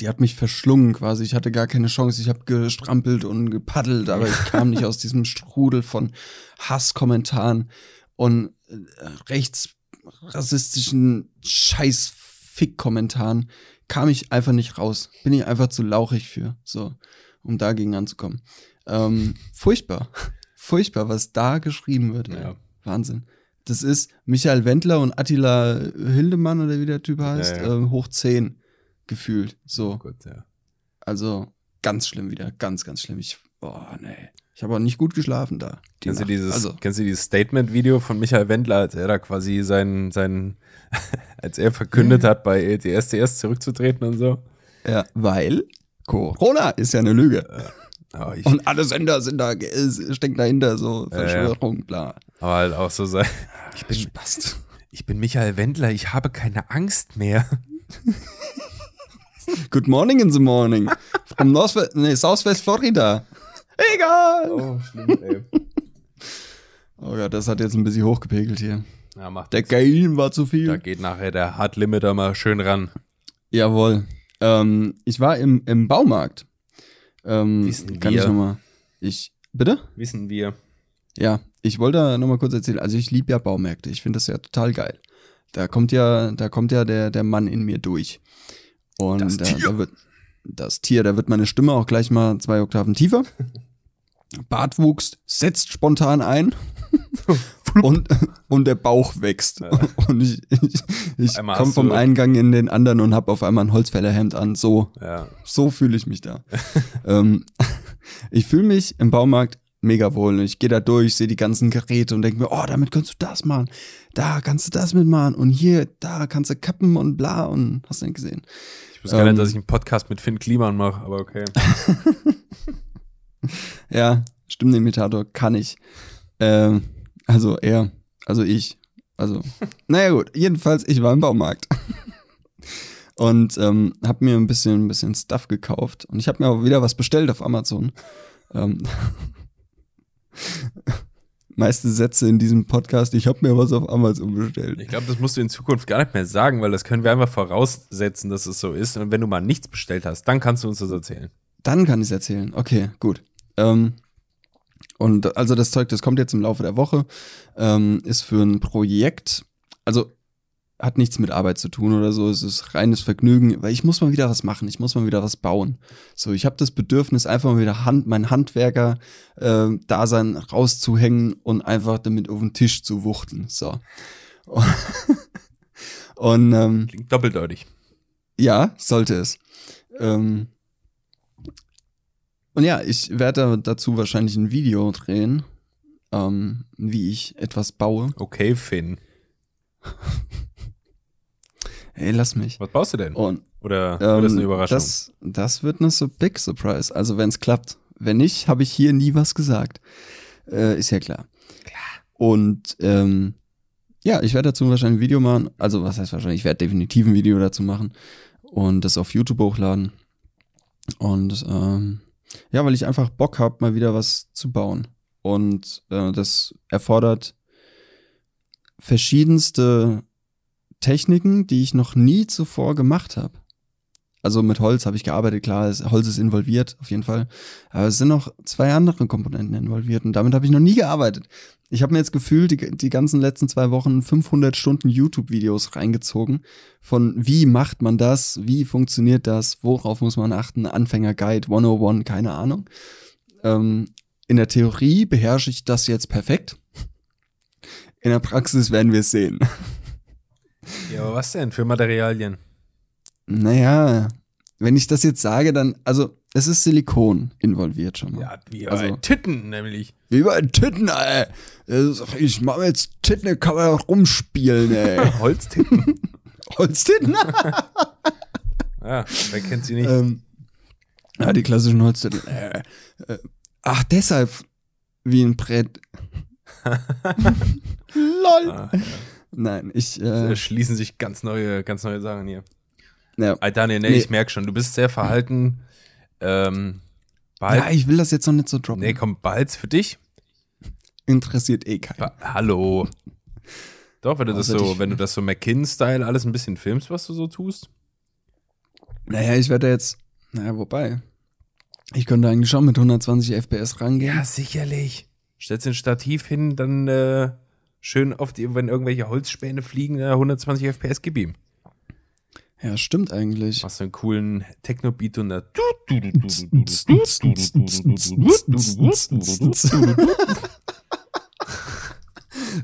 die hat mich verschlungen quasi. Ich hatte gar keine Chance. Ich habe gestrampelt und gepaddelt, aber ich kam nicht aus diesem Strudel von Hasskommentaren und äh, rechtsrassistischen Scheiß-Fick-Kommentaren kam ich einfach nicht raus. Bin ich einfach zu lauchig für, so, um dagegen anzukommen. Ähm, furchtbar. Furchtbar, was da geschrieben wird. Ja. Wahnsinn. Das ist Michael Wendler und Attila Hildemann oder wie der Typ heißt, Ja, ja. ähm, hoch 10 gefühlt. So, Gut, ja. also ganz schlimm wieder, ganz, ganz schlimm. Ich, boah, nee. Ich habe auch nicht gut geschlafen da. die Kennst du dieses, Also, kennst du dieses Statement-Video von Michael Wendler, als er da quasi sein, sein als er verkündet Ja. hat, bei DSDS zurückzutreten und so? ja, weil Corona ist ja eine Lüge. Aber, ich, Und alle Sender sind da, äh, stecken dahinter, so Ja, ja. Verschwörung, bla. aber halt auch so sein. Ich bin, Spaß. ich bin Michael Wendler, ich habe keine Angst mehr. Good morning in the morning. From Northwest, nee, Southwest Florida. Egal. Oh, schlimm, ey. Oh Gott, das hat jetzt ein bisschen hochgepegelt hier. Ja, macht Der. Gain war zu viel. Da geht nachher der Hard Limiter mal schön ran. Jawohl. Ähm, ich war im, im Baumarkt. Ähm, Wissen kann wir. ich nochmal. Ich. Bitte? Wissen wir. Ja, ich wollte da nochmal kurz erzählen. Also ich liebe ja Baumärkte. Ich finde das ja total geil. Da kommt ja, da kommt ja der, der Mann in mir durch. Und Das da, Tier. da wird das Tier, da wird meine Stimme auch gleich mal zwei Oktaven tiefer. Bartwuchs setzt spontan ein. und, und der Bauch wächst. Und ich, ich, ich komme vom Eingang in den anderen und habe auf einmal ein Holzfällerhemd an. So, Ja. so fühle ich mich da. ähm, ich fühle mich im Baumarkt mega wohl. Ich gehe da durch, sehe die ganzen Geräte und denke mir, oh, damit kannst du das machen. Da kannst du das mitmachen. Und hier, da kannst du kappen und bla und hast du nicht gesehen. Ich wusste gar Ähm. nicht, dass ich einen Podcast mit Finn Kliman mache, aber okay. Ja, Stimmenimitator kann ich. Ähm, also er, also ich. Also, naja gut, jedenfalls, ich war im Baumarkt. Und ähm, habe mir ein bisschen, ein bisschen Stuff gekauft. Und ich habe mir auch wieder was bestellt auf Amazon. Ähm, meiste Sätze in diesem Podcast, ich habe mir was auf Amazon bestellt. Ich glaube, das musst du in Zukunft gar nicht mehr sagen, weil das können wir einfach voraussetzen, dass es so ist. Und wenn du mal nichts bestellt hast, dann kannst du uns das erzählen. Dann kann ich es erzählen. Okay, gut. Ähm, und also das Zeug, das kommt jetzt im Laufe der Woche, ähm, ist für ein Projekt, also hat nichts mit Arbeit zu tun oder so, es ist reines Vergnügen, weil ich muss mal wieder was machen, ich muss mal wieder was bauen. So, ich habe das Bedürfnis, einfach mal wieder Hand, mein Handwerker äh, Dasein rauszuhängen und einfach damit auf den Tisch zu wuchten. So. Und ähm, Klingt doppeldeutig. ja, sollte es. Ähm, und ja, ich werde dazu wahrscheinlich ein Video drehen, ähm, wie ich etwas baue. Okay, Finn. Ey, lass mich. Was baust du denn? Und Oder ähm, wird das eine Überraschung? Das, das wird eine so Big Surprise. Also wenn es klappt. Wenn nicht, habe ich hier nie was gesagt. Äh, ist ja klar. Klar. Und ähm, ja, ich werde dazu wahrscheinlich ein Video machen. Also was heißt wahrscheinlich? Ich werde definitiv ein Video dazu machen und das auf YouTube hochladen. Und ähm, ja, weil ich einfach Bock habe, mal wieder was zu bauen. Und äh, das erfordert verschiedenste Techniken, die ich noch nie zuvor gemacht habe. also mit Holz habe ich gearbeitet, klar, Holz ist involviert, auf jeden Fall. Aber es sind noch zwei andere Komponenten involviert und damit habe ich noch nie gearbeitet. Ich habe mir jetzt gefühlt die, die ganzen letzten zwei Wochen 500 Stunden YouTube-Videos reingezogen von wie macht man das, wie funktioniert das, worauf muss man achten, Anfänger-Guide 101, keine Ahnung. Ähm, in der Theorie beherrsche ich das jetzt perfekt. In der Praxis werden wir es sehen. Ja, aber was denn für Materialien? Naja, wenn ich das jetzt sage, dann, also es ist Silikon involviert schon mal. Ja, wie Also- bei Titten nämlich. Wie bei Titten, ey. Ich mach mir jetzt Titten, kann man auch rumspielen, ey. Holztitten. Holztitten? ja, wer kennt sie nicht? ähm, ja, die klassischen Holztitten. Äh, äh, ach, deshalb wie ein Brett. Lol. Ah, Nein, ich, äh, schließen sich ganz neue, ganz neue Sachen hier. ja. Ey, Daniel, nee, Nee. ich merke schon, du bist sehr verhalten. Ähm, behalt, ja, ich will das jetzt noch nicht so droppen. nee, komm, behalt's für dich. Interessiert eh keinen. Ba Hallo. Doch, wenn du das so, wenn du das so McKinn-Style alles ein bisschen filmst, was du so tust. Naja, ich werde jetzt, naja, wobei. Ich könnte eigentlich schon mit 120 FPS rangehen. Ja, sicherlich. Stellst ein Stativ hin, dann äh, schön auf die, wenn irgendwelche Holzspäne fliegen, äh, 120 FPS gib ihm. Ja, stimmt eigentlich. Machst du einen coolen Techno-Beat und da.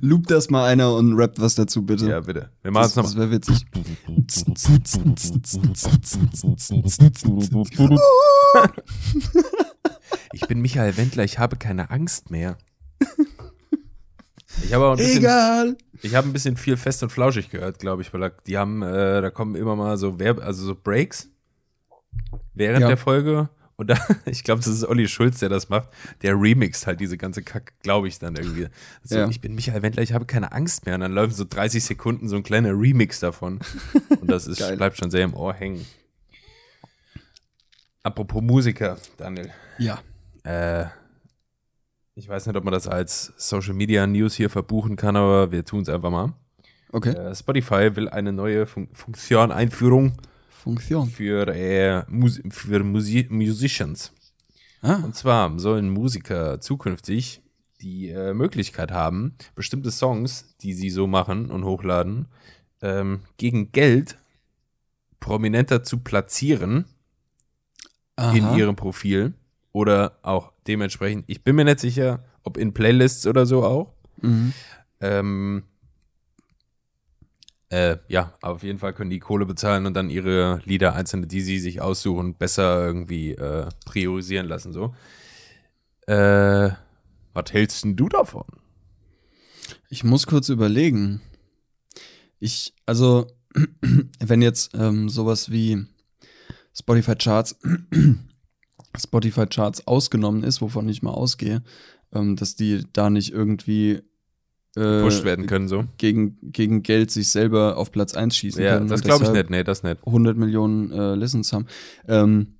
Loop das mal einer und rappt was dazu, bitte. Ja, bitte. Wir machen es das, das nochmal. wäre witzig. Ich bin Michael Wendler, ich habe keine Angst mehr. Ich habe auch ein bisschen, Egal. ich habe ein bisschen viel fest und flauschig gehört, glaube ich, weil da, die haben, äh, da kommen immer mal so Werbe, also so Breaks während Ja. der Folge. Und da, ich glaube, das ist Olli Schulz, der das macht. Der remixt halt diese ganze Kacke, glaube ich dann irgendwie. So, Ja. Ich bin Michael Wendler, ich habe keine Angst mehr. Und dann läuft so 30 Sekunden so ein kleiner Remix davon. Und das ist, bleibt schon sehr im Ohr hängen. Apropos Musiker, Daniel. Ja. Äh, ich weiß nicht, ob man das als Social Media News hier verbuchen kann, aber wir tun es einfach mal. Okay. Äh, Spotify will eine neue Fun Funktion Einführung Funktion. für, äh, Mus für Musi Musicians. Ah. Und zwar sollen Musiker zukünftig die äh, Möglichkeit haben, bestimmte Songs, die sie so machen und hochladen, ähm, gegen Geld prominenter zu platzieren in Aha. ihrem Profil oder auch dementsprechend, ich bin mir nicht sicher, ob in Playlists oder so auch. Mhm. Ähm, äh, ja, aber auf jeden Fall können die Kohle bezahlen und dann ihre Lieder einzelne, die sie sich aussuchen, besser irgendwie äh, priorisieren lassen. So. Äh, was hältst denn du davon? Ich muss kurz überlegen. Ich, also, wenn jetzt ähm, sowas wie Spotify Charts, Spotify Charts ausgenommen ist, wovon ich mal ausgehe, ähm, dass die da nicht irgendwie äh, Pusht werden können so. gegen, gegen Geld sich selber auf Platz 1 schießen Ja, können. das und glaube ich nicht. Nee, das nicht. 100 Millionen äh, Listens haben. Ähm,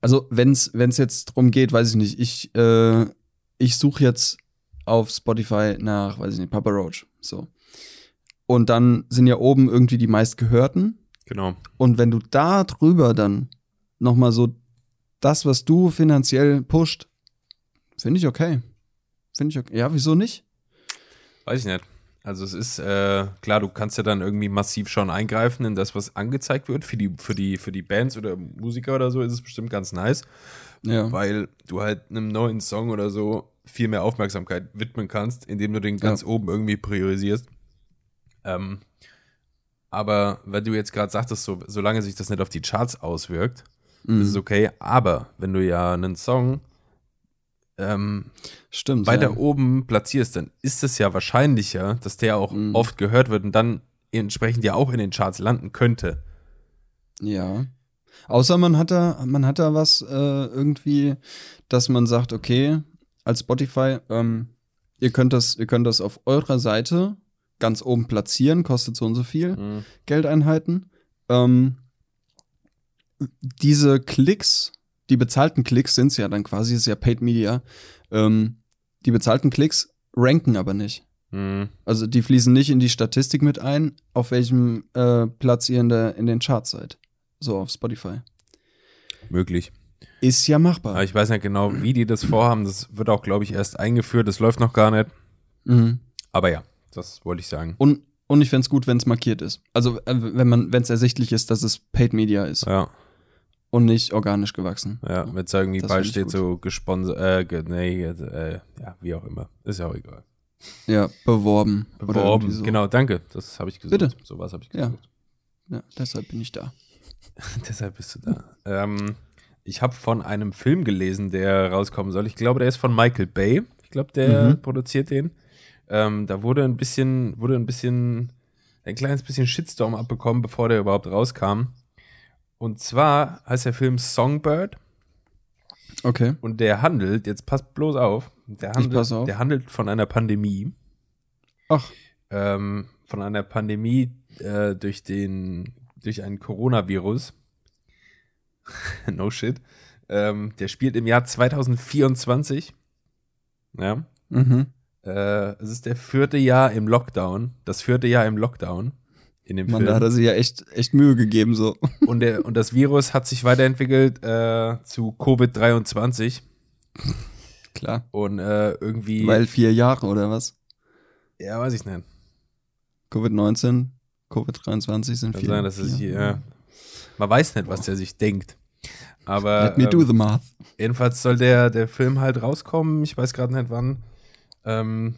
also wenn es jetzt drum geht, weiß ich nicht, ich, äh, ich suche jetzt auf Spotify nach, weiß ich nicht, Papa Roach. So. Und dann sind ja oben irgendwie die meistgehörten. Genau. Und wenn du da drüber dann nochmal so das, was du finanziell pusht, finde ich okay. Finde ich okay. Ja, wieso nicht? Weiß ich nicht. Also es ist äh, klar, du kannst ja dann irgendwie massiv schon eingreifen in das, was angezeigt wird. Für die, für die, für die Bands oder Musiker oder so ist es bestimmt ganz nice. Ja. weil du halt einem neuen Song oder so viel mehr Aufmerksamkeit widmen kannst, indem du den ganz Ja. oben irgendwie priorisierst. Ähm, aber wenn du jetzt gerade sagtest, so, solange sich das nicht auf die Charts auswirkt, Mhm. ist es okay. Aber wenn du ja einen Song ähm, Stimmt. weiter ja. oben platzierst, dann ist es ja wahrscheinlicher, dass der auch Mhm. oft gehört wird und dann entsprechend ja auch in den Charts landen könnte. Ja. Außer man hat da, man hat da was äh, irgendwie, dass man sagt, okay, als Spotify, ähm, ihr könnt das, ihr könnt das auf eurer Seite ganz oben platzieren, kostet so und so viel Mhm. Geldeinheiten. Ähm, diese Klicks, die bezahlten Klicks sind es ja dann quasi, ist ja Paid Media. Ähm, die bezahlten Klicks ranken aber nicht. Mhm. Also die fließen nicht in die Statistik mit ein, auf welchem äh, Platz ihr in, der, in den Charts seid. So auf Spotify. möglich. Ist ja machbar. Aber ich weiß nicht genau, wie die das vorhaben. Das wird auch, glaube ich, erst eingeführt. Das läuft noch gar nicht. Mhm. Aber ja, das wollte ich sagen. Und, und ich fände es gut, wenn es markiert ist. Also äh, wenn man, wenn es ersichtlich ist, dass es Paid Media ist Ja, und nicht organisch gewachsen. ja, wenn es irgendwie Das ich steht, so gesponsert, äh, ge nee, äh, ja, wie auch immer. Ist ja auch egal. Ja, beworben. Beworben. so. Genau, danke. Das habe ich gesucht. Bitte. So was habe ich Ja. gesucht. Ja, deshalb bin ich da. Deshalb bist du da. ähm, ich habe von einem Film gelesen, der rauskommen soll. Ich glaube, der ist von Michael Bay. Ich glaube, der Mhm. produziert den. Ähm, da wurde ein bisschen, wurde ein bisschen, ein kleines bisschen Shitstorm abbekommen, bevor der überhaupt rauskam. Und zwar heißt der Film Songbird Okay. und der handelt, jetzt passt bloß auf, der handelt, auf. Der handelt von einer Pandemie. Ach, ähm, von einer Pandemie äh, durch den durch ein Coronavirus. no shit. Ähm, der spielt im Jahr 2024. Ja. mhm. Äh, es ist der vierte Jahr im Lockdown. Das vierte Jahr im Lockdown in dem Mann, da hat Film. er sich ja echt, echt Mühe gegeben, so. Und, der, und das Virus hat sich weiterentwickelt äh, zu Covid-23. Klar. Und äh, irgendwie. Weil vier Jahre oder was? ja, weiß ich nicht. Covid-19, Covid-23 sind Kann vier. sein, dass es hier. Ja. Man weiß nicht, was der sich denkt. Aber. Let me ähm, do the math. Jedenfalls soll der, der Film halt rauskommen. Ich weiß gerade nicht wann. Ähm,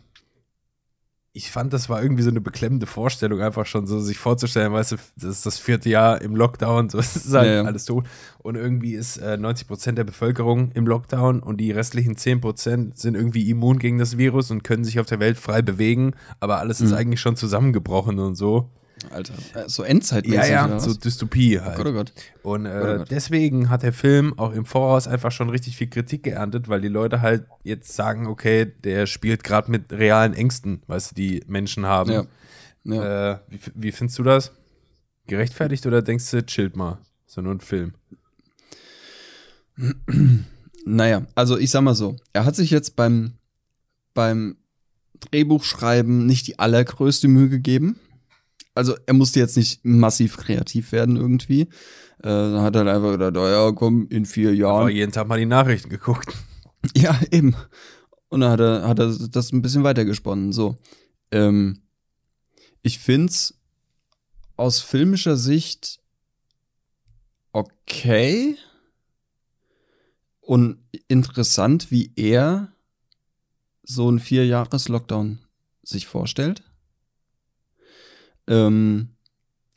ich fand, das war irgendwie so eine beklemmende Vorstellung, einfach schon so sich vorzustellen, weißt du, das ist das vierte Jahr im Lockdown, so ist halt Ja, ja. alles tot. Und irgendwie ist äh, 90 Prozent der Bevölkerung im Lockdown und die restlichen 10 Prozent sind irgendwie immun gegen das Virus und können sich auf der Welt frei bewegen, aber alles ist Mhm. eigentlich schon zusammengebrochen und so. Alter. Äh, so endzeitmäßig. Ja, ja, was? so Dystopie oh halt. Gott, oh Gott. Und Gott, oh äh, Gott. deswegen hat der Film auch im Voraus einfach schon richtig viel Kritik geerntet, weil die Leute halt jetzt sagen, okay, der spielt gerade mit realen Ängsten, du, die Menschen haben. Ja. Ja. Äh, wie, wie findest du das? Gerechtfertigt oder denkst du, chillt mal? So nur ein Film. Naja, also ich sag mal so, er hat sich jetzt beim, beim Drehbuchschreiben nicht die allergrößte Mühe gegeben. Also er musste jetzt nicht massiv kreativ werden irgendwie. Äh, dann hat er halt einfach gedacht, oh ja, komm, in vier Aber Jahren. jeden Tag mal die Nachrichten geguckt. Ja, eben. Und dann hat er, hat er das ein bisschen weitergesponnen. So. Ähm, ich find's aus filmischer Sicht okay und interessant, wie er so einen Vier-Jahres-Lockdown sich vorstellt. Ähm,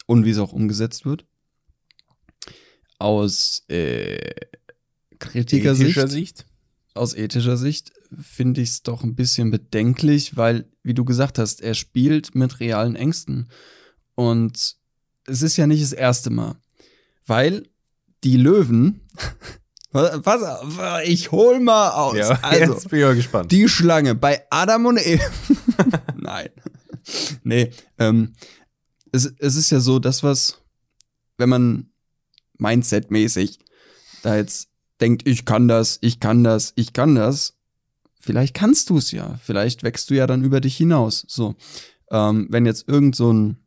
und wie es auch umgesetzt wird. Aus äh, Kritikersicht Ethischer Sicht? aus ethischer Sicht finde ich es doch ein bisschen bedenklich, weil, wie du gesagt hast, er spielt mit realen Ängsten. Und es ist ja nicht das erste Mal. Weil die Löwen, auf, ich hol mal aus. Ja, also, jetzt bin ich mal gespannt. die Schlange bei Adam und Eve. Nein. Nee, ähm, es, es ist ja so, das, was, wenn man Mindset-mäßig da jetzt denkt, ich kann das, ich kann das, ich kann das, vielleicht kannst du es ja. Vielleicht wächst du ja dann über dich hinaus. So, ähm, wenn jetzt irgend so ein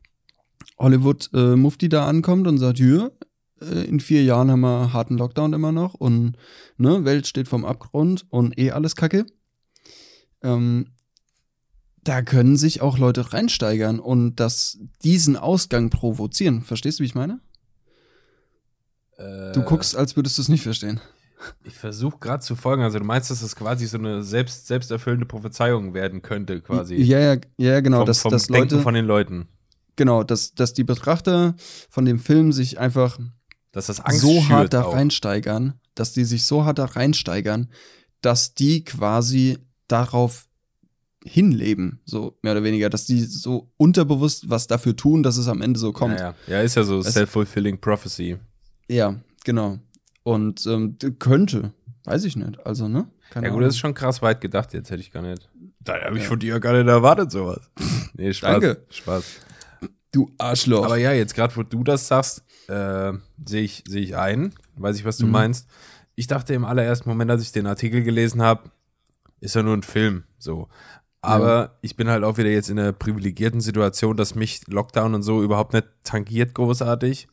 Hollywood-Mufti da ankommt und sagt, hier, äh, in vier Jahren haben wir harten Lockdown immer noch und ne, Welt steht vom Abgrund und eh alles Kacke. Ähm, da können sich auch Leute reinsteigern und das diesen Ausgang provozieren. Verstehst du, wie ich meine? Äh, Du guckst, als würdest du es nicht verstehen. Ich versuche gerade zu folgen. Also du meinst, dass es quasi so eine selbst, selbsterfüllende Prophezeiung werden könnte, quasi. Ja, ja, ja, genau, vom, dass, vom dass Denken Leute, von den Leuten. genau, dass, dass die Betrachter von dem Film sich einfach Dass das so hart da auch. reinsteigern, dass die sich so hart da reinsteigern, dass die quasi darauf hinleben, so mehr oder weniger, dass die so unterbewusst was dafür tun, dass es am Ende so kommt. Ja, ja. ja, ist ja so self-fulfilling prophecy. Ja, genau. Und ähm, könnte, weiß ich nicht. Also, ne? Keine Ja gut, Ahnung. das ist schon krass weit gedacht, jetzt hätte ich gar nicht. Da habe ich Ja. von dir gar nicht erwartet, sowas. Nee, Spaß. Danke. Spaß. du Arschloch. Aber ja, jetzt gerade, wo du das sagst, äh, sehe ich, seh ich ein, weiß ich, was du Mhm. meinst. Ich dachte im allerersten Moment, als ich den Artikel gelesen habe, ist ja nur ein Film, so. Aber ich bin halt auch wieder jetzt in einer privilegierten Situation, dass mich Lockdown und so überhaupt nicht tangiert großartig.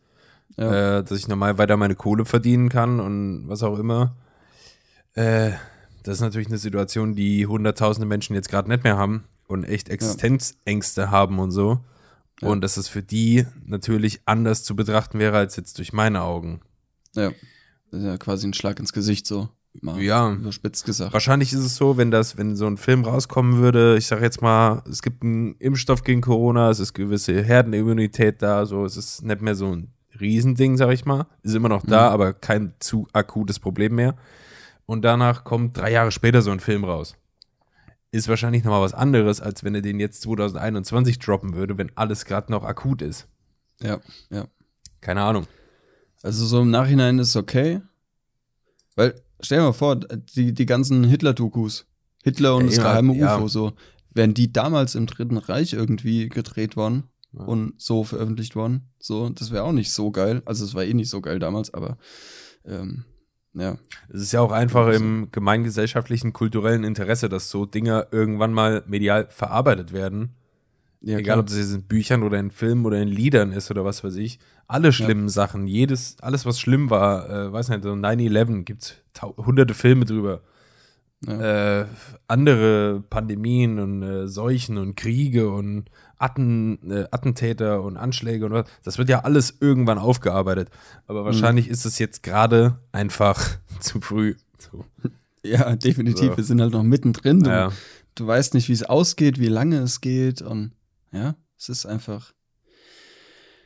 Ja. äh, dass ich normal weiter meine Kohle verdienen kann und was auch immer. Äh, das ist natürlich eine Situation, die hunderttausende Menschen jetzt gerade nicht mehr haben und echt Existenzängste haben und so. Ja. Und dass es für die natürlich anders zu betrachten wäre als jetzt durch meine Augen. Ja. Das ist ja quasi ein Schlag ins Gesicht, so. Mal Ja. Überspitzt gesagt. Wahrscheinlich ist es so, wenn das, wenn so ein Film rauskommen würde, ich sage jetzt mal, es gibt einen Impfstoff gegen Corona, es ist gewisse Herdenimmunität da, so es ist nicht mehr so ein Riesending, sag ich mal. Ist immer noch da, Mhm. aber kein zu akutes Problem mehr. Und danach kommt drei Jahre später so ein Film raus. Ist wahrscheinlich nochmal was anderes, als wenn er den jetzt 2021 droppen würde, wenn alles gerade noch akut ist. Ja, ja. Keine Ahnung. Also so im Nachhinein ist es okay. Weil, stell dir mal vor, die, die ganzen Hitler-Dokus, Hitler und Ja, das ja, geheime ja. UFO, so, wären die damals im Dritten Reich irgendwie gedreht worden und so veröffentlicht worden, so, das wäre auch nicht so geil. Also es war eh nicht so geil damals, aber ähm, ja. Es ist ja auch einfach im gemeingesellschaftlichen, kulturellen Interesse, dass so Dinge irgendwann mal medial verarbeitet werden. Ja Egal, klar. ob das jetzt in Büchern oder in Filmen oder in Liedern ist oder was weiß ich. Alle schlimmen Sachen, jedes, alles, was schlimm war, äh, weiß nicht, so 9-11 gibt es hunderte Filme drüber. Ja. Äh, andere Pandemien und äh, Seuchen und Kriege und Atten, äh, Attentäter und Anschläge und was. Das wird ja alles irgendwann aufgearbeitet. Aber wahrscheinlich ist es jetzt gerade einfach zu früh. So. ja, definitiv. So. Wir sind halt noch mittendrin. Du, Ja. du weißt nicht, wie es ausgeht, wie lange es geht und ja, es ist einfach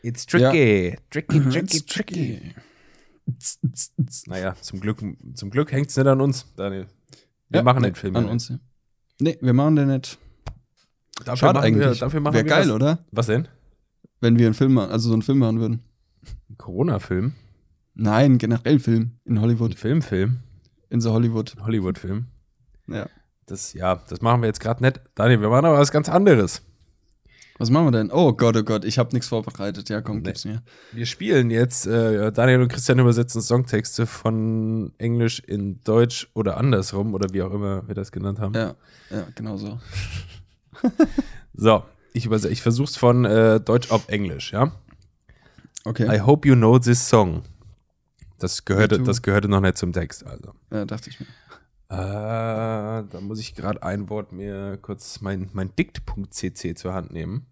It's tricky. Tricky, tricky, It's tricky. Naja, zum Glück, zum Glück hängt es nicht an uns, Daniel. Wir Ja, machen nee, den Film. an ja uns. Nee, wir machen den nicht. Dafür Schade machen wir, eigentlich. dafür machen Wäre wir geil, was, oder? Was denn? Wenn wir einen Film machen, also so einen Film machen würden. Ein Corona-Film? Nein, generell Film in Ein Hollywood. Filmfilm? In so Hollywood. Hollywood-Film? Ja. Das, ja, das machen wir jetzt gerade nicht. Daniel, wir machen aber was ganz anderes. Was machen wir denn? Oh Gott, oh Gott, ich habe nichts vorbereitet. Ja, komm, Nee. gib's mir. Wir spielen jetzt, äh, Daniel und Christian übersetzen Songtexte von Englisch in Deutsch oder andersrum oder wie auch immer wir das genannt haben. Ja, ja, genau so. So, ich, überse- ich versuch's von äh, Deutsch auf Englisch, ja? Okay. I hope you know this song. Das gehörte, das gehörte noch nicht zum Text, also. Ja, dachte ich mir. Äh, da muss ich gerade ein Wort mir kurz mein, mein Dikt.cc zur Hand nehmen.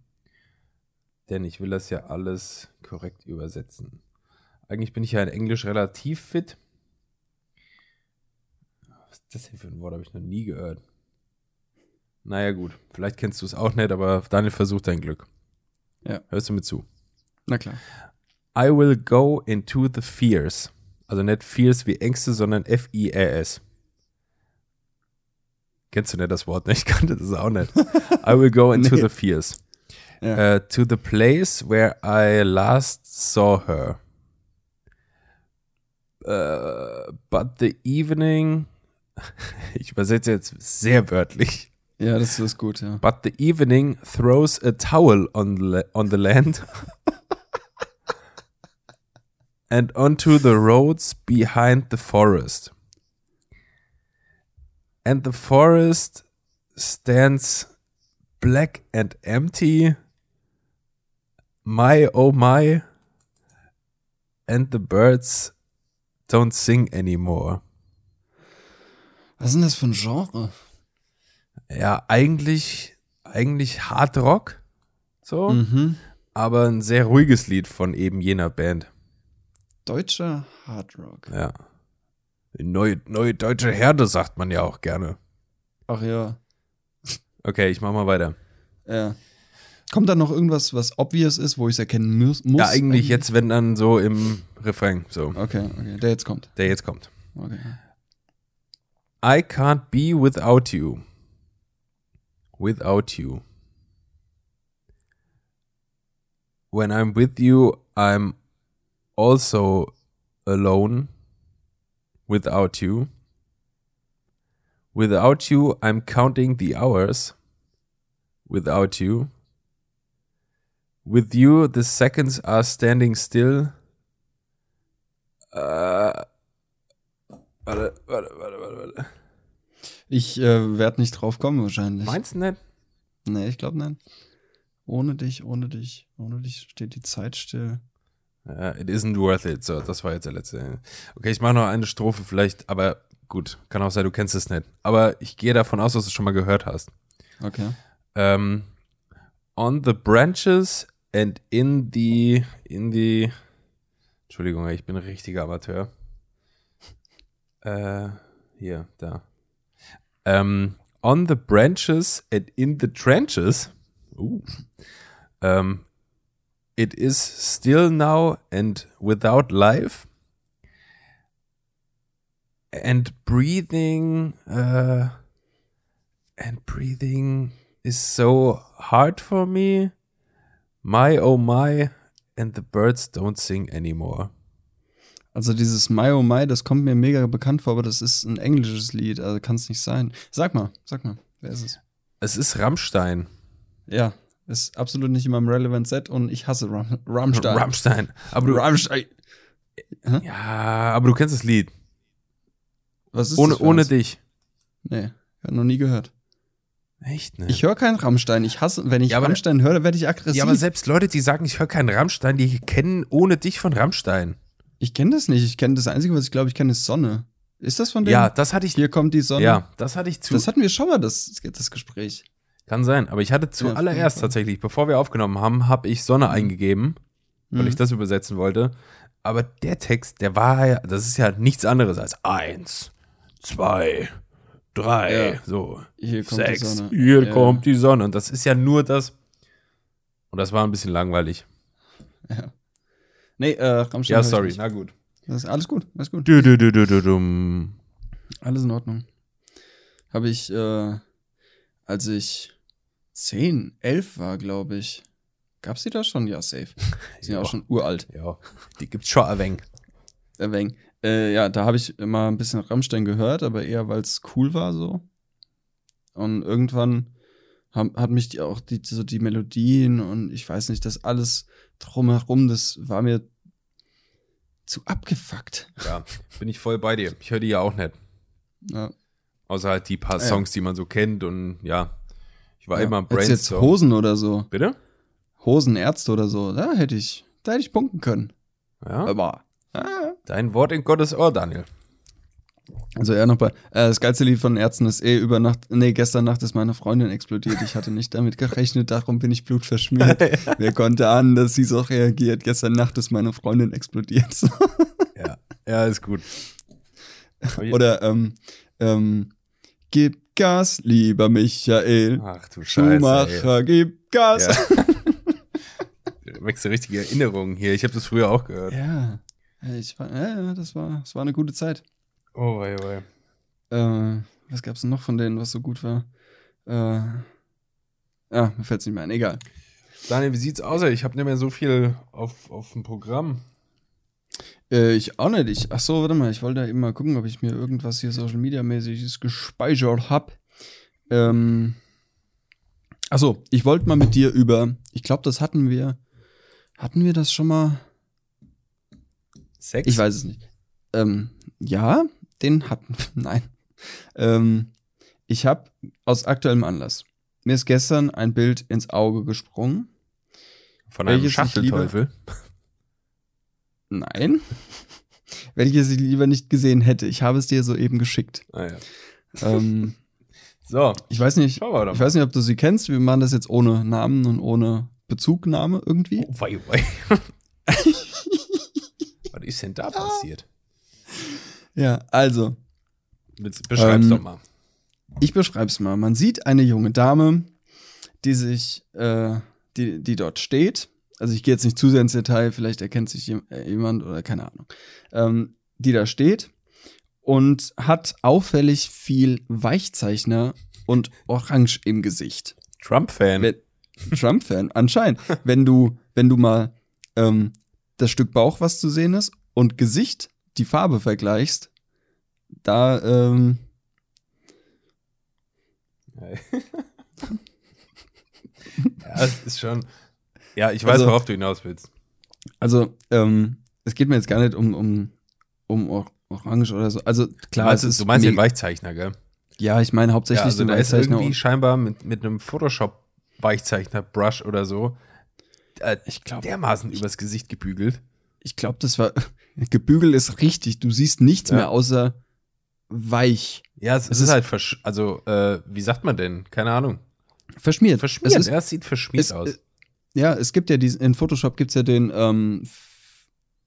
Denn ich will das ja alles korrekt übersetzen. Eigentlich bin ich ja in Englisch relativ fit. Was ist das denn für ein Wort? Habe ich noch nie gehört. Naja, gut. Vielleicht kennst du es auch nicht, aber Daniel versucht dein Glück. Ja. Hörst du mir zu? Na klar. I will go into the fears. Also nicht Fears wie Ängste, sondern F-I-R-S. Kennst du nicht das Wort? Ne, Ich kannte das auch nicht. I will go into Nee. the fears. Ja. Uh, to the place where I last saw her. Uh, but the evening. Ich übersetze jetzt sehr wörtlich. ja, das ist gut, ja. But the evening throws a towel on the, on the land and onto the roads behind the forest. And the forest stands black and empty. My oh my. And the birds don't sing anymore. Was ist denn das für ein Genre? Ja, eigentlich, eigentlich Hard Rock. So. Mhm. aber ein sehr ruhiges Lied von eben jener Band. Deutscher Hardrock. Ja. Neue, neue deutsche Herde sagt man ja auch gerne. Ach ja. Okay, ich mach mal weiter. Ja. Kommt da noch irgendwas, was obvious ist, wo ich es erkennen muss? ja, eigentlich jetzt, wenn dann so im Refrain, so, Okay, okay. Der jetzt kommt. der jetzt kommt. Okay. I can't be without you. Without you. When I'm with you, I'm also alone. Without you. Without you, I'm counting the hours. Without you. With you, the seconds are standing still. Äh, warte, warte, warte, warte. Ich äh, werde nicht drauf kommen wahrscheinlich. Meinst du nicht? Nee, ich glaube nein. Ohne dich, ohne dich, ohne dich steht die Zeit still. Ja, it isn't worth it. So, das war jetzt der letzte. Okay, ich mache noch eine Strophe vielleicht, aber gut, kann auch sein, du kennst es nicht. Aber ich gehe davon aus, dass du es schon mal gehört hast. Okay. Ähm, on the branches and in the, in the, Entschuldigung, ich bin ein richtiger Amateur. Äh, hier, da. Ähm, on the branches and in the trenches. Uh. Ähm, it is still now and without life. And breathing, uh, and breathing is so hard for me. My oh my, and the birds don't sing anymore. Also dieses My Oh My, das kommt mir mega bekannt vor, aber das ist ein englisches Lied, also kann es nicht sein. Sag mal, sag mal, wer ist es? Es ist Rammstein. Ja, ist absolut nicht in meinem Relevant Set und ich hasse Ram Rammstein. Rammstein. Aber du, Rammstein. ja, aber du kennst das Lied. Was ist Ohne, das ohne dich. Nee, hab noch nie gehört. Echt, ne? Ich höre keinen Rammstein. Ich hasse, wenn ich Ja, Rammstein höre, werde ich aggressiv. ja, aber selbst Leute, die sagen, ich höre keinen Rammstein, die kennen ohne dich von Rammstein. ich kenne das nicht. Ich kenne das Einzige, was ich glaube, ich kenne, ist Sonne. Ist das von dem? Ja, das hatte ich. Hier kommt die Sonne. Ja, das hatte ich zu. Das hatten wir schon mal, das, das Gespräch. Kann sein. Aber ich hatte Ja, zuallererst jeden tatsächlich, bevor wir aufgenommen haben, habe ich Sonne eingegeben, weil Mhm. ich das übersetzen wollte. Aber der Text, der war ja, das ist ja nichts anderes als eins, zwei, drei, Ja. so, Hier kommt die sechs. Sonne. Hier Ja. kommt die Sonne. Und das ist ja nur das. Und das war ein bisschen langweilig. Ja. Nee, äh, Rammstein. Ja, hör ich sorry. nicht. Na gut. Das ist alles gut, alles gut. Du, du, du, du, du, dum. Alles in Ordnung. Habe ich, äh, als ich 10, 11 war, glaube ich. Gab's die da schon? Ja, safe. Die sind ja auch schon uralt. Ja, die gibt's schon ein wenig. Äh, wegen. Äh, ja, da habe ich immer ein bisschen Rammstein gehört, aber eher, weil es cool war so. Und irgendwann haben, hat mich die auch die, so die Melodien und ich weiß nicht, das alles drumherum, das war mir zu abgefuckt. Ja, bin ich voll bei dir. Ich höre die ja auch nicht. Ja. Außer halt die paar. Songs, die man so kennt und ja. Ich war ja. immer am Hättest jetzt Brainstorm. Hosen oder so, Bitte? Hosenärzte oder so, da hätte ich, da hätte ich punkten können. Ja. Aber, ah. Dein Wort in Gottes Ohr, Daniel. also eher noch bei, äh, das geilste Lied von Ärzten ist eh über Nacht, nee, gestern Nacht ist meine Freundin explodiert. Ich hatte nicht damit gerechnet, darum bin ich blutverschmiert. Wer konnte ahnen, dass sie so reagiert? Gestern Nacht ist meine Freundin explodiert. Ja, ja, ist gut. Oder, ähm, ähm, gib Gas, lieber Michael. Ach du Scheiße. Ey. Schumacher, gib Gas. Ja. Du wächst richtige Erinnerungen hier. Ich habe das früher auch gehört. Ja. Ich war, ja, das war, das war eine gute Zeit. Oh, wei, wei. Äh, was gab's denn noch von denen, was so gut war? Äh, ja, mir fällt's nicht mehr ein. Egal. Daniel, wie sieht's aus? ey? Ich habe nicht mehr so viel auf, auf dem Programm. Äh, ich auch nicht. Ich, ach so, warte mal. Ich wollte eben mal gucken, ob ich mir irgendwas hier Social Media mäßiges gespeichert hab. Ähm, ach so, ich wollte mal mit dir über, ich glaube, das hatten wir, hatten wir das schon mal? Sex? Ich weiß es nicht. Ähm, ja, den hatten wir. Nein. Ähm, ich habe aus aktuellem Anlass. Mir ist gestern ein Bild ins Auge gesprungen. Von einem Schachtelteufel. Nein. Welches ich lieber nicht gesehen hätte. Ich habe es dir soeben geschickt. Ah, ja. ähm, So, ich weiß nicht, ich weiß nicht, ob du sie kennst. Wir machen das jetzt ohne Namen und ohne Bezugnahme irgendwie. Oh, wei, wei. Was ist denn da passiert? Ja, also, Be- Beschreib's Ähm, doch mal. ich beschreib's mal. Man sieht eine junge Dame, die sich, äh, die, die dort steht. Also ich gehe jetzt nicht zu sehr ins Detail, vielleicht erkennt sich äh, jemand oder keine Ahnung. Ähm, die da steht und hat auffällig viel Weichzeichner und Orange im Gesicht. Trump-Fan. Trump-Fan, anscheinend. Wenn du, wenn du mal ähm, das Stück Bauch, was zu sehen ist, und Gesicht, die Farbe vergleichst, da, ähm, Ja, es ist schon. Ja, ich weiß, Also- worauf du hinaus willst. also, ähm, es geht mir jetzt gar nicht um, um, um Or- Orange oder so. Also klar, du meinst, es ist du meinst den Weichzeichner, gell? Ja, ich meine hauptsächlich Ja, also den da ist Weichzeichner. irgendwie und- scheinbar mit, mit einem Photoshop-Weichzeichner-Brush oder so äh, Ich glaube, dermaßen übers Gesicht gebügelt. ich glaube, das war, gebügelt ist richtig. Du siehst nichts Ja. mehr außer weich. Ja, es, Es ist, ist- halt, versch also, äh, wie sagt man denn? Keine Ahnung. Verschmiert. Verschmiert. Es ist, ja, es sieht verschmiert es, aus. Ja, es gibt ja diesen, in Photoshop gibt's ja den ähm,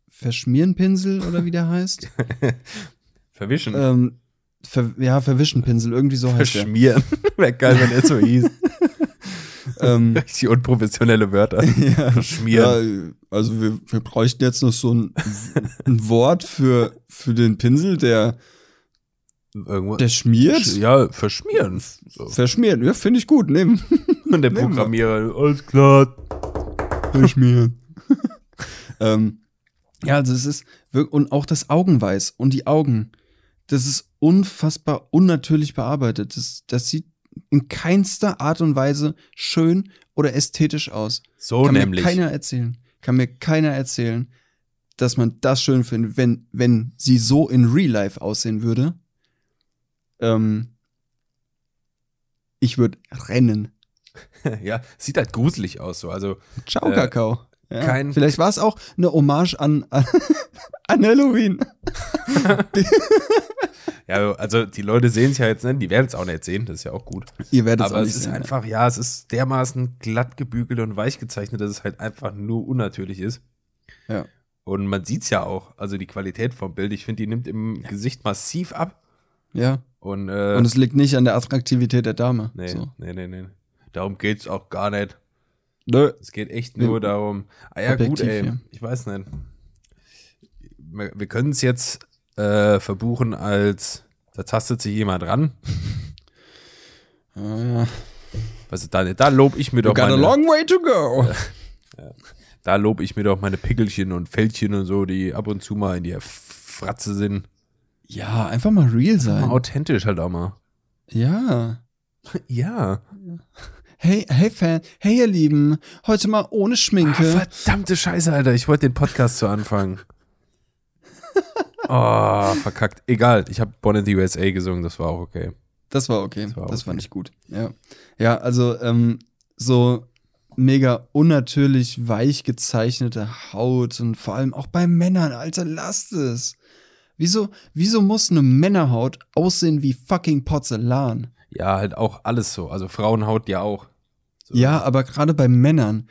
Verschmierenpinsel oder wie der heißt. Verwischen. ähm, ver, ja, Verwischenpinsel, irgendwie so heißt der. Verschmieren. Wäre geil, wenn er so hieß. ähm, Richtig unprofessionelle Wörter. ja, Verschmieren. Ja, also wir, wir bräuchten jetzt noch so ein, ein Wort für, für den Pinsel, der, Irgendwo. der schmiert. ja, verschmieren. So. Verschmiert, ja, finde ich gut, nehmen. Und der. Programmierer, alles klar. Verschmieren. ähm, ja, also es ist und auch das Augenweiß und die Augen, das ist unfassbar unnatürlich bearbeitet. Das, das sieht in keinster Art und Weise schön oder ästhetisch aus. So Kann nämlich. mir keiner erzählen. Kann mir keiner erzählen, dass man das schön findet, wenn, wenn sie so in Real Life aussehen würde. Ähm, ich würde rennen. ja, sieht halt gruselig aus so. Also, Ciao, Äh, Kakao. Ja. kein- Vielleicht war es auch eine Hommage an, an, an Halloween. ja, also die Leute sehen es ja jetzt nicht, die werden es auch nicht sehen, das ist ja auch gut. Ihr werdet Aber auch es ist sehen. einfach, ja, es ist dermaßen glatt gebügelt und weich gezeichnet, dass es halt einfach nur unnatürlich ist. Ja. Und man sieht es ja auch, also die Qualität vom Bild, ich finde, die nimmt im Gesicht massiv ab. Ja. Und, äh, Und es liegt nicht an der Attraktivität der Dame. nee, So. nee, nee, nee. Darum geht es auch gar nicht. Nö. Es geht echt nur darum. Ah ja, gut, Objektiv, ey. ja. Ich weiß nicht. Wir, wir können es jetzt äh, verbuchen als, da tastet sich jemand ran. Ah, ja. Also da, da lob ich mir doch got a meine, long way to go. da lob ich mir doch meine Pickelchen und Fältchen und so, die ab und zu mal in die Fratze sind. Ja, einfach mal real Mal sein. authentisch halt auch mal. Ja. Ja. Hey, hey Fan, hey ihr Lieben, heute mal ohne Ah, Schminke. verdammte Scheiße, Alter. Ich wollte den Podcast zu anfangen. Oh, verkackt. Egal, ich habe Born in the USA gesungen, das war auch okay. Das war okay. Das Das, war okay. fand ich gut. Ja, ja also ähm, so mega unnatürlich weich gezeichnete Haut und vor allem auch bei Männern, Alter, lasst es. Wieso, wieso muss eine Männerhaut aussehen wie fucking Porzellan? Ja, halt auch alles so. Also Frauenhaut ja auch. Ja, aber gerade bei Männern,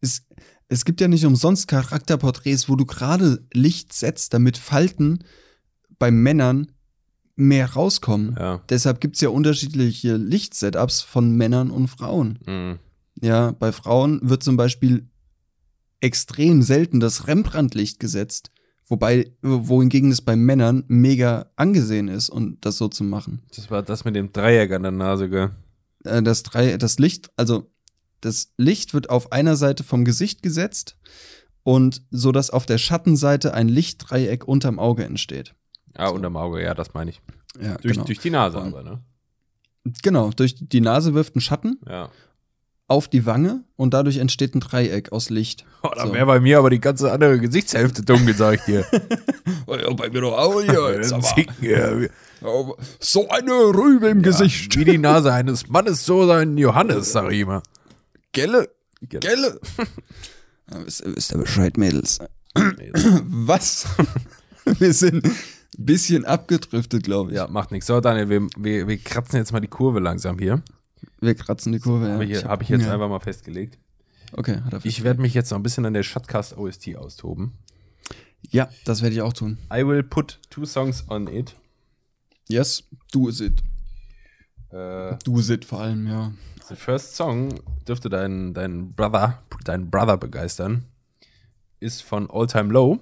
es, es gibt ja nicht umsonst Charakterporträts, wo du gerade Licht setzt, damit Falten bei Männern mehr rauskommen. Ja. Deshalb gibt's ja unterschiedliche Lichtsetups von Männern und Frauen. Mhm. Ja, bei Frauen wird zum Beispiel extrem selten das Rembrandt-Licht gesetzt, wobei, wohingegen es bei Männern mega angesehen ist, und das so zu machen. Das war das mit dem Dreieck an der Nase, gell? Äh, Das, drei, das Licht, also das Licht wird auf einer Seite vom Gesicht gesetzt und so dass auf der Schattenseite ein Lichtdreieck unterm Auge entsteht. Ah, unterm Auge, ja, das meine ich. Ja, Durch, genau. durch die Nase Und- aber, ne? genau, durch die Nase wirft ein Schatten Ja. auf die Wange und dadurch entsteht ein Dreieck aus Licht. Oh, da So. wäre bei mir aber die ganze andere Gesichtshälfte dunkel, sag ich dir. Ja, bei mir doch auch ja, So eine Rübe im Wie die Nase eines Mannes, so sein Johannes, sag ich immer. Gelle, Gelle. Gelle. Ja, wisst, wisst ihr Bescheid, Mädels? Was? Wir sind ein bisschen abgedriftet, glaube ich. Ja, macht nichts. So, Daniel, wir, wir, wir kratzen jetzt mal die Kurve langsam hier. Wir kratzen die Kurve. Ja. Habe ich, hab hab ich jetzt einfach mal festgelegt. Okay, hat er Ich werde mich jetzt noch ein bisschen an der Shotcast OST austoben. Ja, das werde ich auch tun. I will put two songs on it. Yes, do it. Äh, Do it vor allem, ja. the first song dürfte dein, dein Brother, dein Brother begeistern. Ist von All Time Low.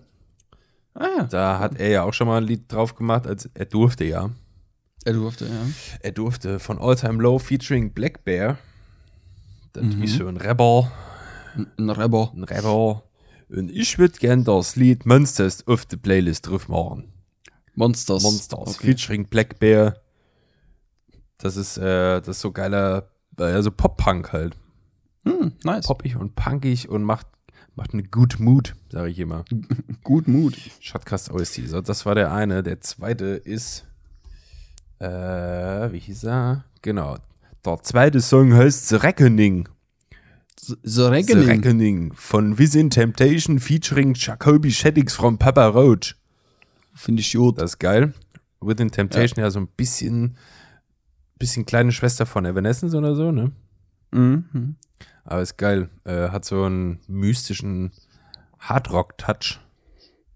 Ah ja. Da hat er ja auch schon mal ein Lied drauf gemacht, als er durfte ja. Er durfte, ja. Er durfte von All Time Low featuring Black Bear. Das Mhm. ist so ein Rebel. Ein- Ein Rebel. Ein Rebel. Und ich würde gern das Lied Monsters auf die Playlist drauf machen. Monsters. Monsters Okay. featuring Black Bear. Das ist, äh, das ist so geiler, also Pop-Punk halt. Hm, nice. Poppig und punkig und macht, macht eine good Mood, sage ich immer. Gut Mut. Shotcast OST. So, das war der eine. Der zweite ist, äh, wie hieß er? Genau. Der zweite Song heißt The Reckoning. The The Reckoning. Reckoning von Within Temptation featuring Jacoby Shaddix from Papa Roach. Finde ich gut. Das ist geil. Within Temptation ja, so ein bisschen, bisschen kleine Schwester von Evanescence oder so, ne? Mhm. Aber ist geil. Äh, hat so einen mystischen Hardrock-Touch.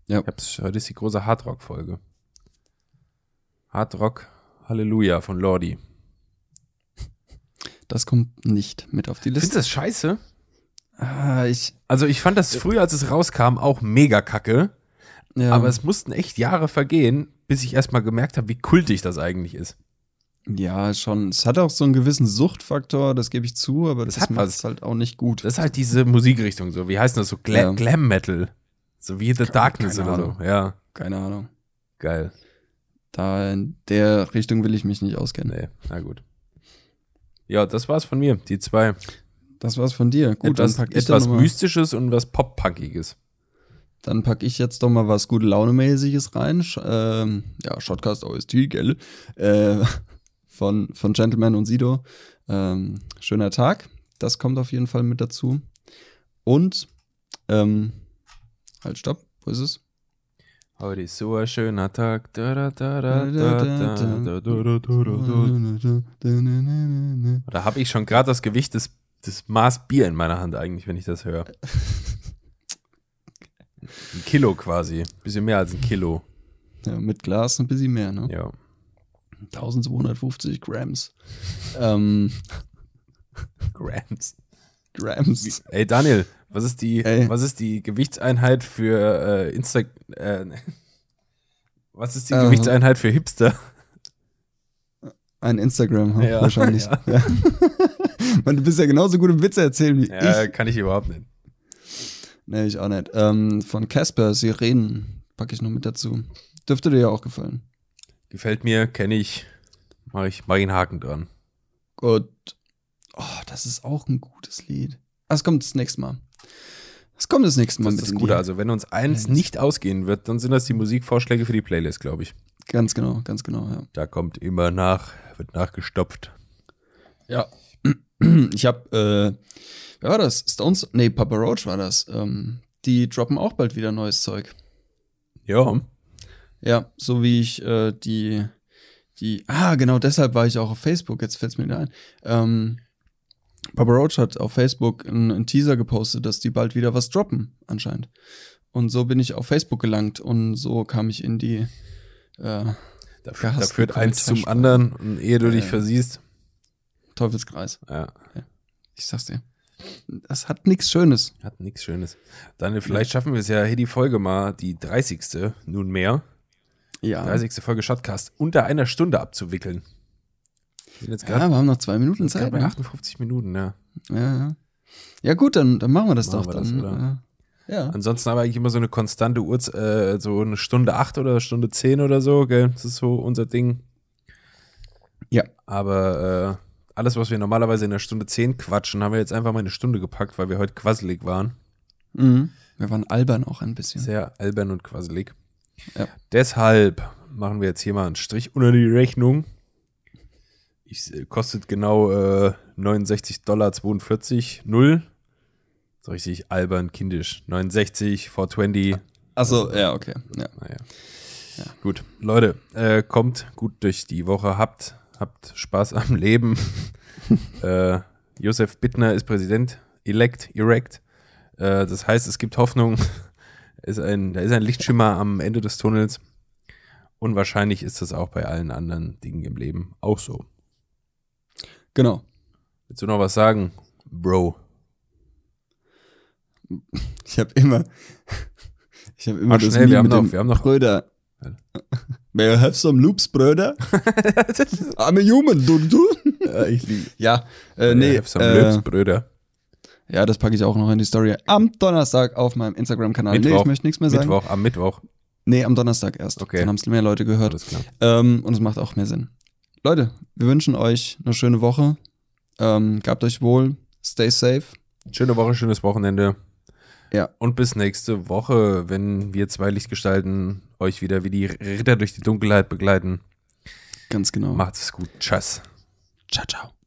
Ja. Ich hab's, heute ist die große Hardrock-Folge. Hardrock Halleluja von Lordi. Das kommt nicht mit auf die Findest Liste. du das scheiße? Ah, ich, Also ich fand das früher, als es rauskam, auch mega kacke. Ja. Aber es mussten echt Jahre vergehen, bis ich erstmal gemerkt habe, wie kultig das eigentlich ist. ja, schon. Es hat auch so einen gewissen Suchtfaktor, das gebe ich zu, aber Das das, hat macht es halt auch nicht gut. Das ist halt diese Musikrichtung so. Wie heißt das so? Gla Ja. Glam Metal. So wie The Darkness keine oder Ahnung. so. Ja, Keine Ahnung. geil. Da in der Richtung will ich mich nicht auskennen. Nee, na gut. Ja, das war's von mir. Die zwei. Das war's von dir. Gut, etwas dann pack ich etwas Mystisches und was Pop-Punkiges. Dann packe ich jetzt doch mal was gute Launemäßiges rein. Sch ähm, ja, Shotcast OST, gell? Äh, von, von Gentleman und Sido. Ähm, schöner Tag. Das kommt auf jeden Fall mit dazu. Und, ähm, halt, stopp. Wo ist es? Heute ist so ein schöner Tag. Da habe ich schon gerade das Gewicht des, des Maß Bier in meiner Hand eigentlich, wenn ich das höre. Ein Kilo quasi. Bisschen mehr als ein Kilo. Ja, mit Glas ein bisschen mehr, ne? Ja. 1250 Grams. ähm, Grams. Grams. Ey, Daniel, was ist die, Ey. was ist die Gewichtseinheit für äh, Insta. Äh, was ist die Äh. Gewichtseinheit für Hipster? Ein Instagram Ja, wahrscheinlich. ja. Ja. Man, du bist ja genauso gut im Witze erzählen wie Ja, ich. kann ich überhaupt nicht. Nee, ich auch nicht. Ähm, von Casper, Sirenen, packe ich noch mit dazu. Dürfte dir ja auch gefallen. Gefällt mir, kenne ich. Mach ich, mach ich einen Haken dran. Gut. Oh, das ist auch ein gutes Lied. Ah, es kommt das nächste Mal. Es kommt das nächste Mal Das ist das Gute. Lied. Also, wenn uns eins Playlist. nicht ausgehen wird, dann sind das die Musikvorschläge für die Playlist, glaube ich. Ganz genau, ganz genau, ja. Da kommt immer nach, wird nachgestopft. Ja. Ich hab, äh, wer war das? Stones? Nee, Papa Roach war das. Ähm, die droppen auch bald wieder neues Zeug. Ja. Ja, so wie ich äh, die, die, ah, genau deshalb war ich auch auf Facebook, jetzt fällt es mir wieder ein. Ähm, Papa Roach hat auf Facebook einen, einen Teaser gepostet, dass die bald wieder was droppen, anscheinend. Und so bin ich auf Facebook gelangt und so kam ich in die, äh, Da, da führt eins zum anderen und ehe du dich Ja. versiehst. Teufelskreis. Ja, Ich sag's dir. Das hat nichts Schönes. hat nichts Schönes. Daniel, vielleicht schaffen wir es ja hier die Folge mal, die 30. nunmehr. Ja. 30. Folge Shotcast unter einer Stunde abzuwickeln. Wir jetzt Ja, wir haben noch zwei Minuten Zeit. bei Ne? 58 Minuten, ja. Ja, ja. ja, gut, dann, dann machen wir das Machen doch. wir das, dann, oder? Äh, ja. Ansonsten haben wir eigentlich immer so eine konstante Uhr, äh, so eine Stunde 8 oder Stunde 10 oder so, gell? Das ist so unser Ding. Ja. Aber äh, alles, was wir normalerweise in der Stunde 10 quatschen, haben wir jetzt einfach mal in eine Stunde gepackt, weil wir heute quasselig waren. Mhm. Wir waren albern auch ein bisschen. Sehr albern und quasselig. Ja. Deshalb machen wir jetzt hier mal einen Strich unter die Rechnung. Ich, äh, kostet genau äh, 69 Dollar 42, 0. So richtig albern, kindisch. 69, 420. Achso, ja, okay. Ja. Naja. Gut, Leute, äh, kommt gut durch die Woche, habt, habt Spaß am Leben. äh, Josef Bittner ist Präsident, elect, erect. Äh, das heißt, es gibt Hoffnung. ist ein, da ist ein Lichtschimmer am Ende des Tunnels. Und wahrscheinlich ist das auch bei allen anderen Dingen im Leben auch so. Genau. Willst du noch was sagen, Bro? Ich habe immer. Ich habe immer Mach das schnell, Meme wir haben noch- wir haben noch- Bröder. May I have some loops, Bröder? I'm a human, du, du. Äh, ich liebe. Ja, äh, nee. Äh, Brüder. ja, das packe ich auch noch in die Story. Am Donnerstag auf meinem Instagram-Kanal. Nee, ich möchte nichts mehr sagen. Mittwoch, am Mittwoch. Nee, am Donnerstag erst. Okay. Dann haben es mehr Leute gehört. Alles klar. Ähm, und es macht auch mehr Sinn. Leute, wir wünschen euch eine schöne Woche. Ähm, gabt euch wohl. Stay safe. Schöne Woche, schönes Wochenende. Ja. Und bis nächste Woche, wenn wir zwei Lichtgestalten euch wieder wie die Ritter durch die Dunkelheit begleiten. Ganz genau. Macht es gut. Tschüss. Ciao, ciao.